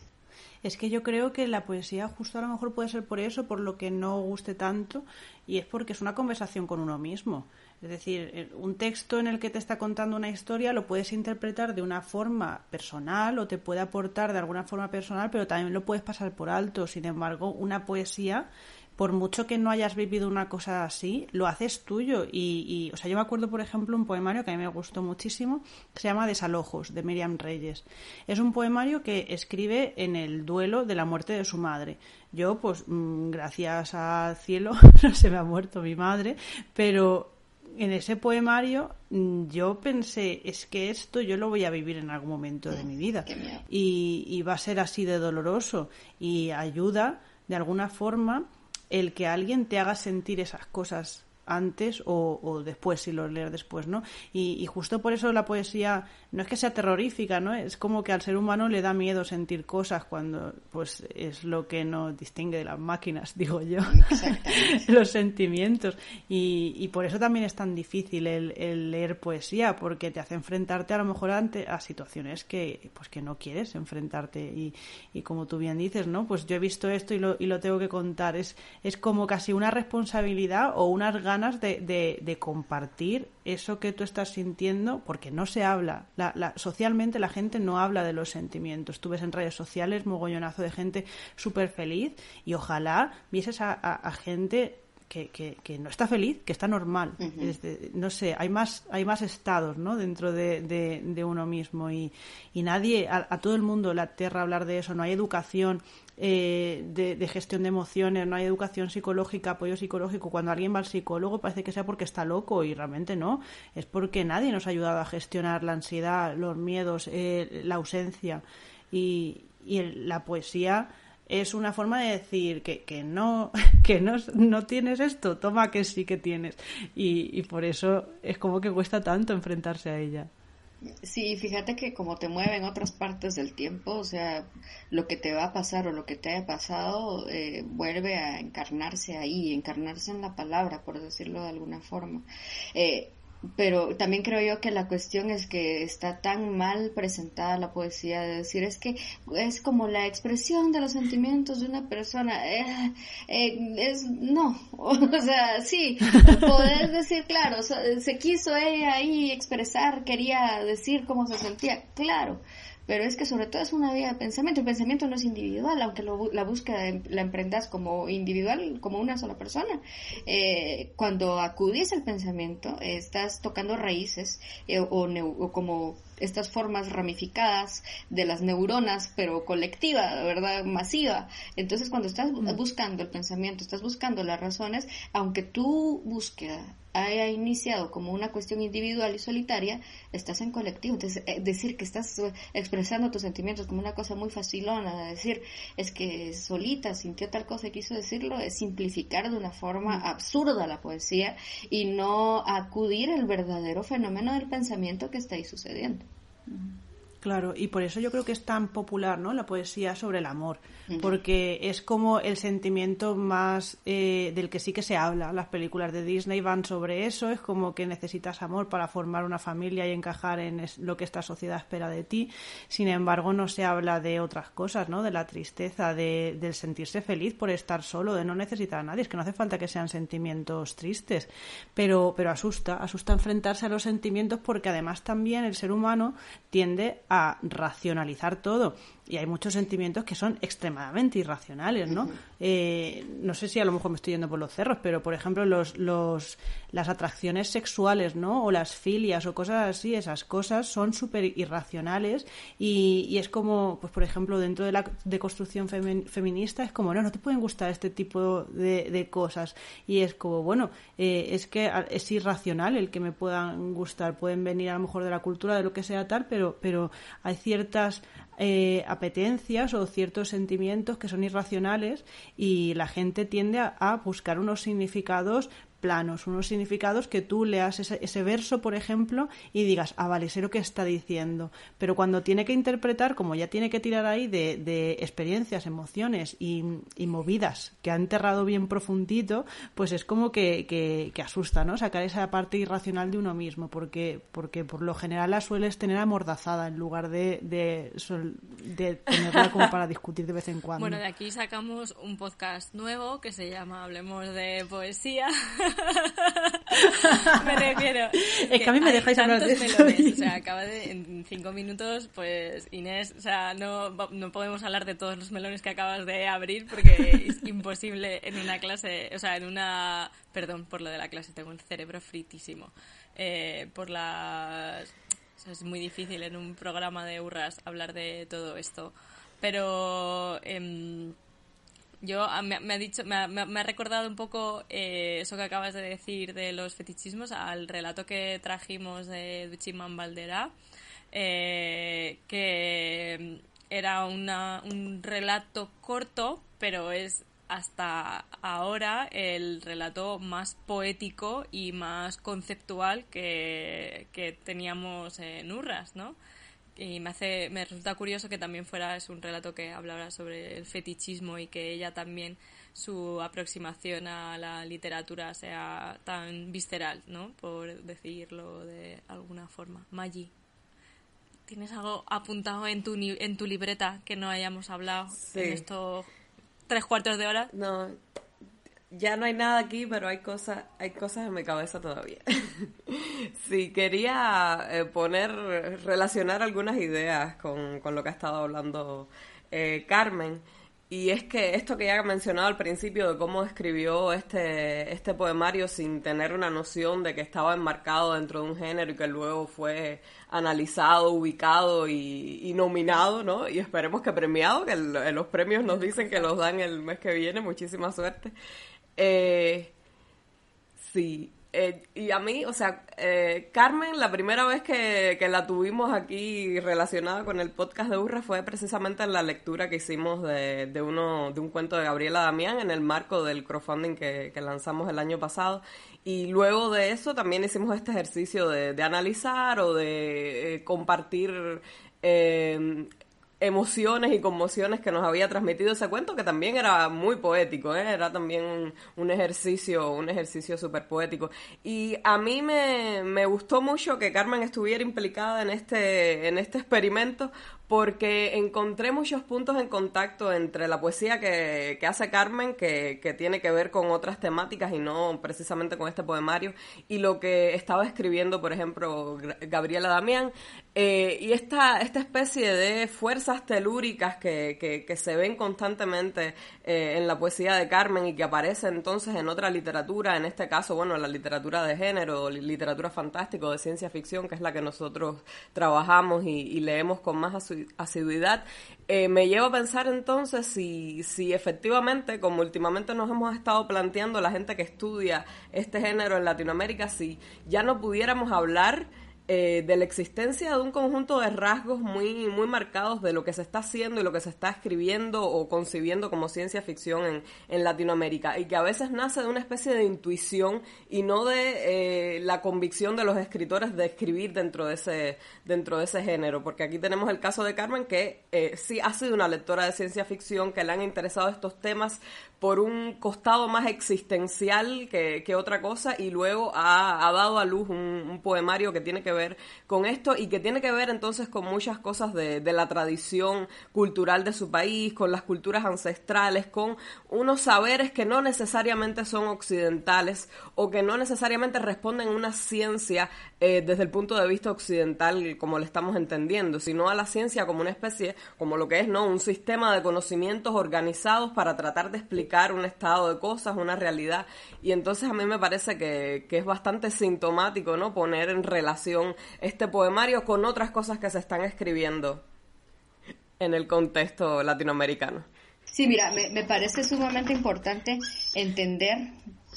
S4: Es que yo creo que la poesía justo a lo mejor puede ser por eso, por lo que no guste tanto, y es porque es una conversación con uno mismo. Es decir, eh, un texto en el que te está contando una historia lo puedes interpretar de una forma personal o te puede aportar de alguna forma personal, pero también lo puedes pasar por alto. Sin embargo, una poesía por mucho que no hayas vivido una cosa así, lo haces tuyo. Y, o sea, yo me acuerdo, por ejemplo, un poemario que a mí me gustó muchísimo, que se llama Desalojos, de Miriam Reyes. Es un poemario que escribe en el duelo de la muerte de su madre. Yo, pues, mm, gracias al cielo, no se me ha muerto mi madre, pero en ese poemario mm, yo pensé, es que esto yo lo voy a vivir en algún momento de mi vida. Y, y va a ser así de doloroso. Y ayuda, de alguna forma, el que alguien te haga sentir esas cosas antes o, después, si lo lees después, ¿no? Y, justo por eso la poesía no es que sea terrorífica, ¿no? Es como que al ser humano le da miedo sentir cosas cuando, pues, es lo que nos distingue de las máquinas, digo yo, los sentimientos. Y, por eso también es tan difícil el, leer poesía, porque te hace enfrentarte a lo mejor ante, a situaciones que, pues, que no quieres enfrentarte. Y, y como tú bien dices, ¿no? Pues yo he visto esto y lo, y lo tengo que contar. Es, es como casi una responsabilidad o unas ganas de, compartir eso que tú estás sintiendo, porque no se habla. La, socialmente la gente no habla de los sentimientos. Tú ves en redes sociales mogollonazo de gente súper feliz y ojalá vieses a, gente que, que, no está feliz, que está normal. no sé, hay más, hay más estados ¿no? dentro de, de, uno mismo y, y nadie, a, a, todo el mundo le aterra hablar de eso, no hay educación eh, de, gestión de emociones, no hay educación psicológica, apoyo psicológico. Cuando alguien va al psicólogo parece que sea porque está loco y realmente no. Es porque nadie nos ha ayudado a gestionar la ansiedad, los miedos, eh, la ausencia. Y, y la poesía es una forma de decir que, que no que no, no, tienes esto, toma que sí que tienes. Y, y por eso es como que cuesta tanto enfrentarse a ella.
S5: Sí, fíjate que como te mueve en otras partes del tiempo, o sea, lo que te va a pasar o lo que te haya pasado eh, vuelve a encarnarse ahí, encarnarse en la palabra, por decirlo de alguna forma. Eh, pero también creo yo que la cuestión es que está tan mal presentada la poesía de decir es que es como la expresión de los sentimientos de una persona eh, eh, es no o sea sí podés decir claro se quiso ella ahí expresar quería decir cómo se sentía claro pero es que sobre todo es una vía de pensamiento. El pensamiento no es individual, aunque la búsqueda la emprendas como individual, como una sola persona. Eh, cuando acudís al pensamiento, estás tocando raíces eh, o, como estas formas ramificadas de las neuronas, pero colectiva, ¿verdad? Masiva. Entonces, cuando estás buscando el pensamiento, estás buscando las razones, aunque tu búsqueda haya iniciado como una cuestión individual y solitaria, estás en colectivo. Entonces, eh, decir que estás expresando tus sentimientos como una cosa muy facilona, decir es que solita sintió tal cosa y quiso decirlo, es simplificar de una forma absurda la poesía y no acudir al verdadero fenómeno del pensamiento que está ahí sucediendo. Mm-hmm.
S4: Claro, y por eso yo creo que es tan popular, ¿no? La poesía sobre el amor, porque es como el sentimiento más eh, del que sí que se habla. Las películas de Disney van sobre eso, es como que necesitas amor para formar una familia y encajar en lo que esta sociedad espera de ti. Sin embargo, no se habla de otras cosas, ¿no? De la tristeza, de, del sentirse feliz por estar solo, de no necesitar a nadie. Es que no hace falta que sean sentimientos tristes, pero, pero asusta, asusta enfrentarse a los sentimientos porque además también el ser humano tiende a racionalizar todo y hay muchos sentimientos que son extremadamente irracionales, ¿no? Eh, no sé si a lo mejor me estoy yendo por los cerros, pero por ejemplo los, los, las atracciones sexuales, ¿no? O las filias o cosas así, esas cosas son súper irracionales y, y, es como, pues por ejemplo, dentro de la deconstrucción feminista es como, no, no te pueden gustar este tipo de, de cosas y es como, bueno, eh, es que es irracional el que me puedan gustar, pueden venir a lo mejor de la cultura, de lo que sea tal, pero, pero hay ciertas eh, apetencias o ciertos sentimientos que son irracionales y la gente tiende a buscar unos significados planos, unos significados que tú leas ese, ese, verso, por ejemplo, y digas, ah, vale, sé lo que está diciendo. Pero cuando tiene que interpretar, como ya tiene que tirar ahí de, de experiencias, emociones y, y, movidas que ha enterrado bien profundito, pues es como que, que, asusta, ¿no? Sacar esa parte irracional de uno mismo, porque, porque por lo general la sueles tener amordazada en lugar de, de, de tenerla como para discutir de vez en cuando.
S2: Bueno, de aquí sacamos un podcast nuevo que se llama Hablemos de Poesía. me refiero.
S4: Es que, a mí me dejáis hablar de
S2: eso. Melones, o sea, acaba de, en cinco minutos, pues Inés, o sea, no, no podemos hablar de todos los melones que acabas de abrir porque es imposible en una clase, o sea, en una. Perdón por lo de la clase, tengo el cerebro fritísimo. Eh, por las. O sea, es muy difícil en un programa de hurras hablar de todo esto. Pero. Eh, yo ah, me, ha dicho, me ha, recordado un poco eh, eso que acabas de decir de los fetichismos al relato que trajimos de Duchiman Valdera, eh, que era una, un relato corto, pero es hasta ahora el relato más poético y más conceptual que, que teníamos en Urras, ¿no? Y me hace me resulta curioso que también fuera es un relato que hablara sobre el fetichismo y que ella también su aproximación a la literatura sea tan visceral, ¿no? Por decirlo de alguna forma. Maggi, ¿tienes algo apuntado en tu en tu libreta que no hayamos hablado en estos tres cuartos de hora?
S3: No, ya no hay nada aquí, pero hay cosas, hay cosas en mi cabeza todavía. sí, quería eh, poner, relacionar algunas ideas con, con, lo que ha estado hablando eh, Carmen. Y es que esto que ya he mencionado al principio de cómo escribió este, este poemario sin tener una noción de que estaba enmarcado dentro de un género y que luego fue analizado, ubicado y, nominado, ¿no? Y esperemos que premiado, que los premios nos dicen que los dan el mes que viene, muchísima suerte. Eh, sí, eh, y a mí, o sea, eh, Carmen, la primera vez que, la tuvimos aquí relacionada con el podcast de Urra fue precisamente en la lectura que hicimos de, de, uno, de un cuento de Gabriela Damián en el marco del crowdfunding que, que lanzamos el año pasado. Y luego de eso también hicimos este ejercicio de, de analizar o de compartir eh, emociones y conmociones que nos había transmitido ese cuento que también era muy poético ¿eh? era también un, ejercicio un ejercicio súper poético y a mí me, me gustó mucho que Carmen estuviera implicada en este en este experimento porque encontré muchos puntos en contacto entre la poesía que, que hace Carmen, que, que, tiene que ver con otras temáticas y no precisamente con este poemario, y lo que estaba escribiendo, por ejemplo, Gabriela Damián, eh, y esta, esta especie de fuerzas telúricas que, que, que se ven constantemente eh, en la poesía de Carmen y que aparecen entonces en otra literatura, en este caso, bueno, la literatura de género, literatura fantástica, de ciencia ficción, que es la que nosotros trabajamos y, y leemos con más asiduidad, eh, me lleva a pensar entonces si, si efectivamente, como últimamente nos hemos estado planteando la gente que estudia este género en Latinoamérica, si ya no pudiéramos hablar eh, de la existencia de un conjunto de rasgos muy, muy marcados de lo que se está haciendo y lo que se está escribiendo o concibiendo como ciencia ficción en, en Latinoamérica y que a veces nace de una especie de intuición y no de eh, la convicción de los escritores de escribir dentro de ese, dentro de ese género, porque aquí tenemos el caso de Carmen que eh, sí ha sido una lectora de ciencia ficción, que le han interesado estos temas por un costado más existencial que, que otra cosa y luego ha, dado a luz un, poemario que tiene que ver con esto y que tiene que ver entonces con muchas cosas de, de la tradición cultural de su país, con las culturas ancestrales, con unos saberes que no necesariamente son occidentales o que no necesariamente responden a una ciencia eh, desde el punto de vista occidental como le estamos entendiendo, sino a la ciencia como una especie, como lo que es, ¿no? Un sistema de conocimientos organizados para tratar de explicar un estado de cosas, una realidad. Y entonces a mí me parece que, que es bastante sintomático, ¿no? Poner en relación este poemario con otras cosas que se están escribiendo en el contexto latinoamericano.
S5: Sí, mira, me, parece sumamente importante entender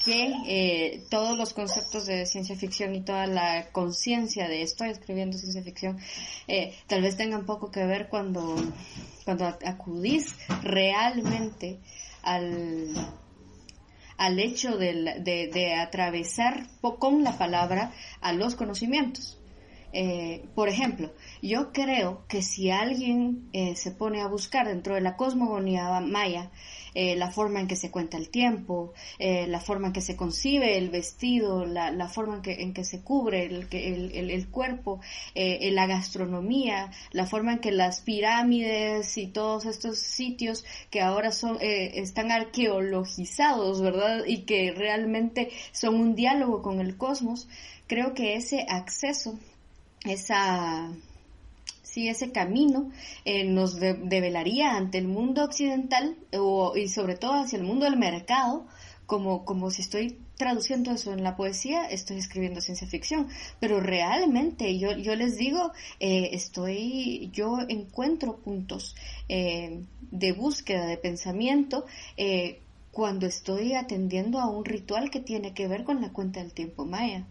S5: que eh, todos los conceptos de ciencia ficción y toda la conciencia de estoy escribiendo ciencia ficción eh, tal vez tengan poco que ver cuando, cuando acudís realmente al, al hecho de, de atravesar con la palabra a los conocimientos. Eh, por ejemplo, yo creo que si alguien eh, se pone a buscar dentro de la cosmogonía maya eh, la forma en que se cuenta el tiempo, la forma en que se concibe el vestido, la, forma en que, en que, se cubre el, el, el cuerpo, la gastronomía, la forma en que las pirámides y todos estos sitios que ahora son están arqueologizados, ¿verdad? Y que realmente son un diálogo con el cosmos, creo que ese acceso esa, sí, ese camino eh, nos develaría ante el mundo occidental y sobre todo hacia el mundo del mercado, como, como si estoy traduciendo eso en la poesía, estoy escribiendo ciencia ficción, pero realmente yo, yo les digo, eh, estoy, yo encuentro puntos eh, de búsqueda, de pensamiento, cuando estoy atendiendo a un ritual que tiene que ver con la cuenta del tiempo maya.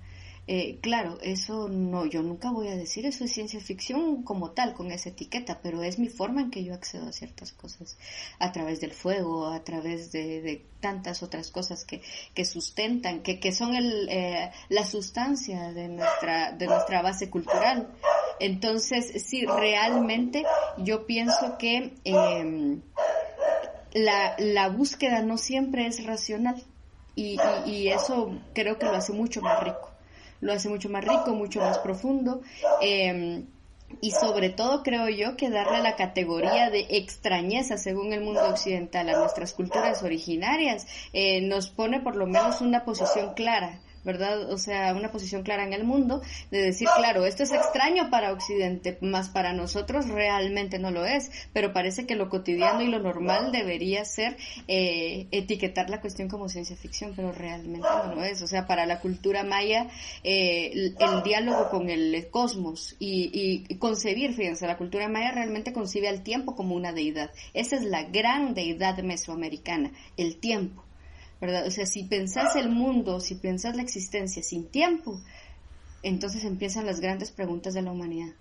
S5: Eh, claro, eso no, yo nunca voy a decir eso es ciencia ficción como tal, con esa etiqueta, pero es mi forma en que yo accedo a ciertas cosas, a través del fuego, a través de, tantas otras cosas que, que sustentan, que, que son el, eh, la sustancia de nuestra, de nuestra base cultural. Entonces, sí, realmente yo pienso que em, la, la búsqueda no siempre es racional y, y eso creo que lo hace mucho más rico lo hace mucho más rico, mucho más profundo. Em, y sobre todo creo yo que darle la categoría de extrañeza según el mundo occidental a nuestras culturas originarias eh, nos pone por lo menos una posición clara ¿verdad? O sea, una posición clara en el mundo de decir, claro, esto es extraño para Occidente, más para nosotros realmente no lo es, pero parece que lo cotidiano y lo normal debería ser eh, etiquetar la cuestión como ciencia ficción, pero realmente no lo es. O sea, para la cultura maya, eh, el, diálogo con el cosmos y, y concebir, fíjense, la cultura maya realmente concibe al tiempo como una deidad. Esa es la gran deidad mesoamericana, el tiempo. ¿Verdad? O sea, si pensás el mundo, si pensás la existencia sin tiempo, entonces empiezan las grandes preguntas de la humanidad.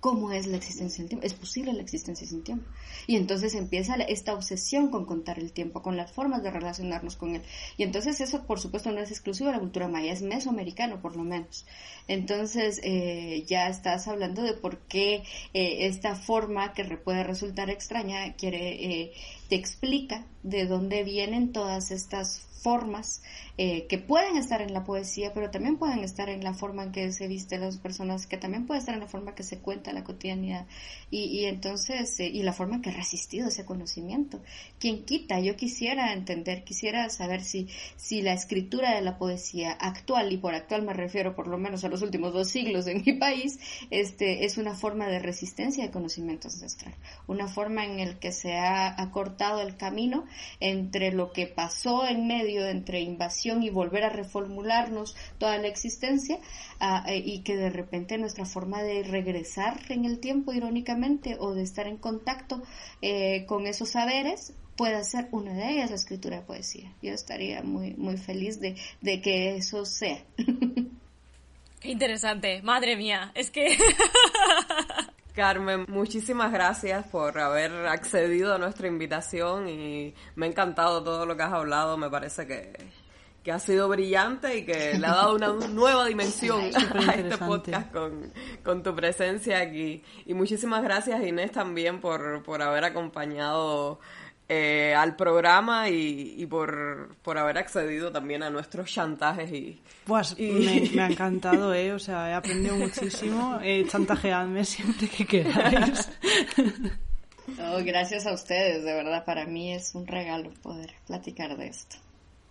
S5: ¿Cómo es la existencia sin tiempo? ¿Es posible la existencia sin tiempo? Y entonces empieza esta obsesión con contar el tiempo, con las formas de relacionarnos con él. Y entonces eso, por supuesto, no es exclusivo de la cultura maya, es mesoamericano, por lo menos. Entonces eh, ya estás hablando de por qué eh, esta forma que puede resultar extraña quiere, eh, te explica de dónde vienen todas estas formas eh, que pueden estar en la poesía, pero también pueden estar en la forma en que se visten las personas, que también puede estar en la forma que se cuenta la cotidianidad y, y entonces, eh, y la forma en que ha resistido ese conocimiento. ¿Quién quita? Yo quisiera entender, quisiera saber si, si la escritura de la poesía actual, y por actual me refiero por lo menos a los últimos dos siglos en mi país, este, es una forma de resistencia de conocimiento ancestral, una forma en el que se ha acortado el camino entre lo que pasó en medio entre invasión y volver a reformularnos toda la existencia ah, eh, y que de repente nuestra forma de regresar en el tiempo irónicamente o de estar en contacto eh, con esos saberes pueda ser una de ellas la escritura de poesía. Yo estaría muy, muy feliz de, de que eso sea.
S2: Qué interesante, madre mía, es que...
S1: Carmen, muchísimas gracias por haber accedido a nuestra invitación y me ha encantado todo lo que has hablado. Me parece que, que ha sido brillante y que le ha dado una nueva dimensión a este podcast con, con, tu presencia aquí. Y muchísimas gracias Inés también por, por haber acompañado eh, al programa y, por, por, haber accedido también a nuestros chantajes y...
S4: Pues Me, ha encantado, ¿eh? O sea, he aprendido muchísimo. Eh, chantajeadme siempre que queráis.
S5: gracias a ustedes, de verdad, para mí es un regalo poder platicar de esto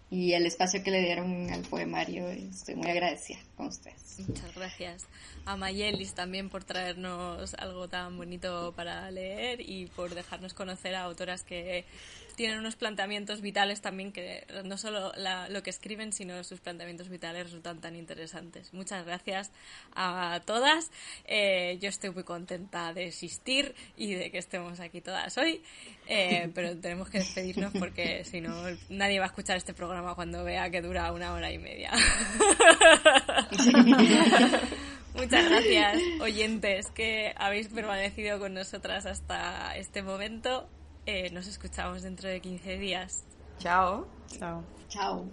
S5: y el espacio que le dieron al poemario. Estoy muy agradecida con ustedes.
S2: Muchas gracias a Mayelis también por traernos algo tan bonito para leer y por dejarnos conocer a autoras que tienen unos planteamientos vitales también que no solo lo que escriben, sino sus planteamientos vitales resultan tan interesantes. Muchas gracias a todas. Eh, yo estoy muy contenta de existir y de que estemos aquí todas hoy, eh, pero tenemos que despedirnos porque si no, nadie va a escuchar este programa cuando vea que dura una hora y media. Muchas gracias, oyentes, que habéis permanecido con nosotras hasta este momento. Eh, nos escuchamos dentro de 15 días.
S1: Chao.
S4: Chao.
S5: Chao.